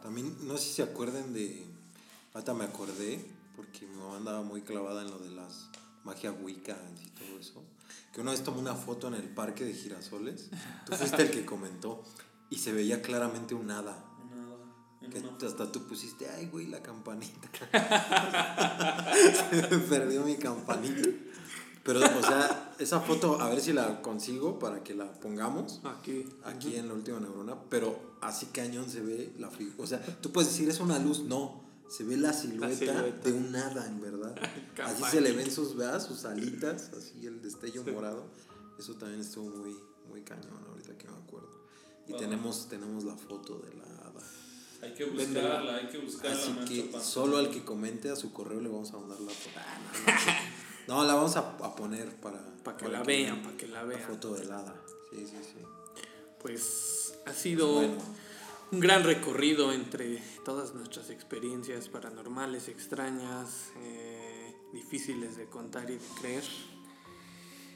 También, no sé si se acuerden de. Ahorita me acordé, porque mi mamá andaba muy clavada en lo de las magia wicca y todo eso. Que una vez tomó una foto en el parque de girasoles. Tú fuiste el que comentó. Y se veía claramente un hada. Que hasta tú pusiste, ay, güey, la campanita. se me perdió mi campanita. Pero, o sea, esa foto, a ver si la consigo para que la pongamos. Aquí. Aquí en la última neurona. Pero así cañón se ve la figura. O sea, tú puedes decir, es una luz. No. Se ve la silueta, de un nada, en verdad. así se le ven sus, ¿verdad? sus alitas, así el destello morado. Eso también estuvo muy, muy cañón ahorita que me acuerdo. Y tenemos, tenemos la foto de la hada. Hay que buscarla, hay que buscarla. Así que solo al que comente a su correo le vamos a mandar la foto. Ah, no, la vamos a, poner para, para que la vean, para que la vean. La foto de helada. Sí, sí, sí. Pues ha sido un gran recorrido entre todas nuestras experiencias paranormales, extrañas, eh, difíciles de contar y de creer.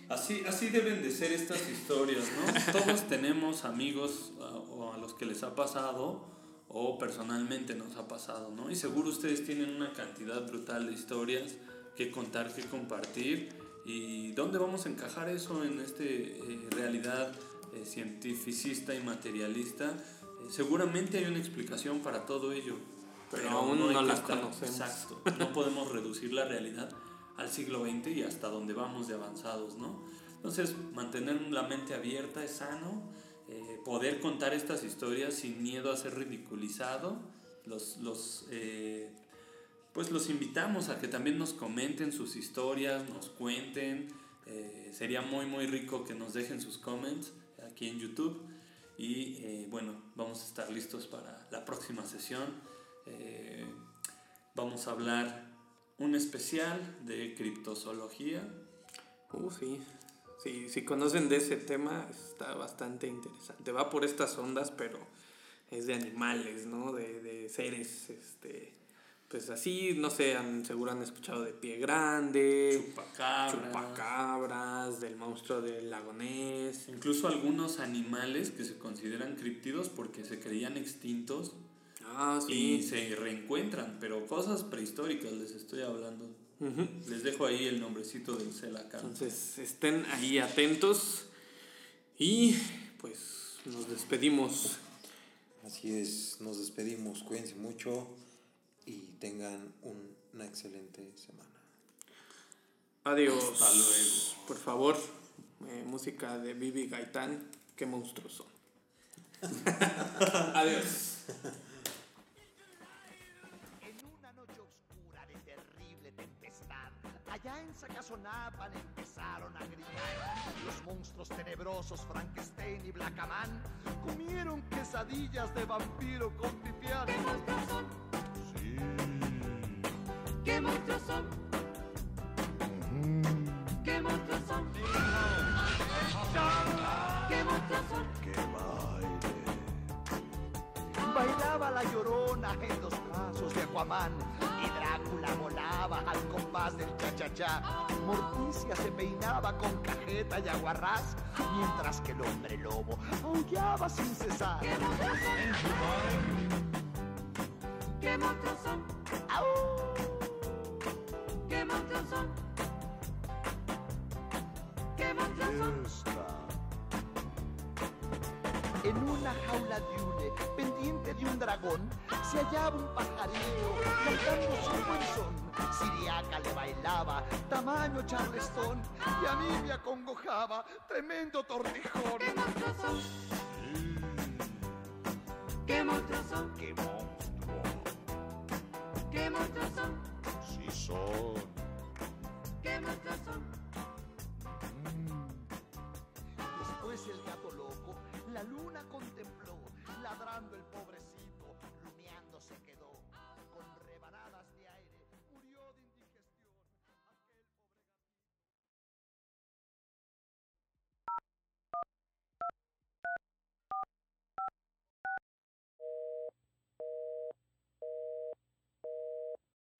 Así, así deben de ser estas historias, ¿no? Todos tenemos amigos o a los que les ha pasado o personalmente nos ha pasado, ¿no? Y seguro ustedes tienen una cantidad brutal de historias que contar, que compartir. ¿Y dónde vamos a encajar eso en esta eh, realidad eh, cientificista y materialista? Eh, seguramente hay una explicación para todo ello, pero, aún no, la conocemos. Exacto, no podemos reducir la realidad al siglo XX y hasta donde vamos de avanzados, ¿no? Entonces, mantener la mente abierta es sano, eh, poder contar estas historias sin miedo a ser ridiculizado. Los, los, eh, pues los invitamos a que también nos comenten sus historias, nos cuenten. Eh, sería muy, muy rico que nos dejen sus comments aquí en YouTube. Y bueno, vamos a estar listos para la próxima sesión. vamos a hablar un especial de criptozoología. Uh, sí. Sí, si conocen de ese tema, está bastante interesante. Va por estas ondas, pero es de animales, ¿no? De, de seres, este, pues así, no sé, han, seguro han escuchado de Pie Grande, Chupacabras, Chupacabras del monstruo del lagonés. Incluso algunos animales que se consideran criptidos porque se creían extintos ah, sí. y se reencuentran, pero cosas prehistóricas les estoy hablando. Les dejo ahí el nombrecito del Celacán. Entonces estén ahí atentos y pues nos despedimos. Así es, nos despedimos, cuídense mucho y tengan una excelente semana. Adiós. Hasta luego. Por favor, eh, música de Bibi Gaitán, qué monstruoso. Adiós. Allá en Sacazonapan empezaron a gritar. Los monstruos tenebrosos Frankenstein y Blackaman comieron quesadillas de vampiro con pipián. ¿Qué monstruos son? ¿Qué monstruos son? ¿Qué monstruos son? ¿Qué monstruos son? ¡Qué baile! Bailaba la llorona en los brazos de Aquaman y Drácula volaba al compás del cha-cha-cha. Morticia se peinaba con cajeta y aguarrás, mientras que el hombre lobo aullaba sin cesar. ¿Qué monstruos son? ¿Qué monstruos son? ¡Au! En una jaula de hule, pendiente de un dragón, se hallaba un pajarillo cantando su buen son. Siriaca le bailaba, tamaño charlestón, y a mí me acongojaba, tremendo tortijón. ¿Qué monstruos son? ¿Qué monstruos son? ¡Qué monstruo! ¿Qué monstruos son? Sí son. Después el gato loco, la luna contempló, ladrando el pobrecito, rumiando se quedó. Con rebanadas de aire, murió de indigestión. Aquel pobre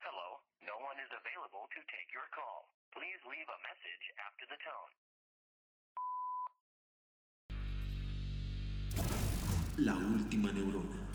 Hello, no one is available to take your call. Please leave a message after the tone. La última neurona.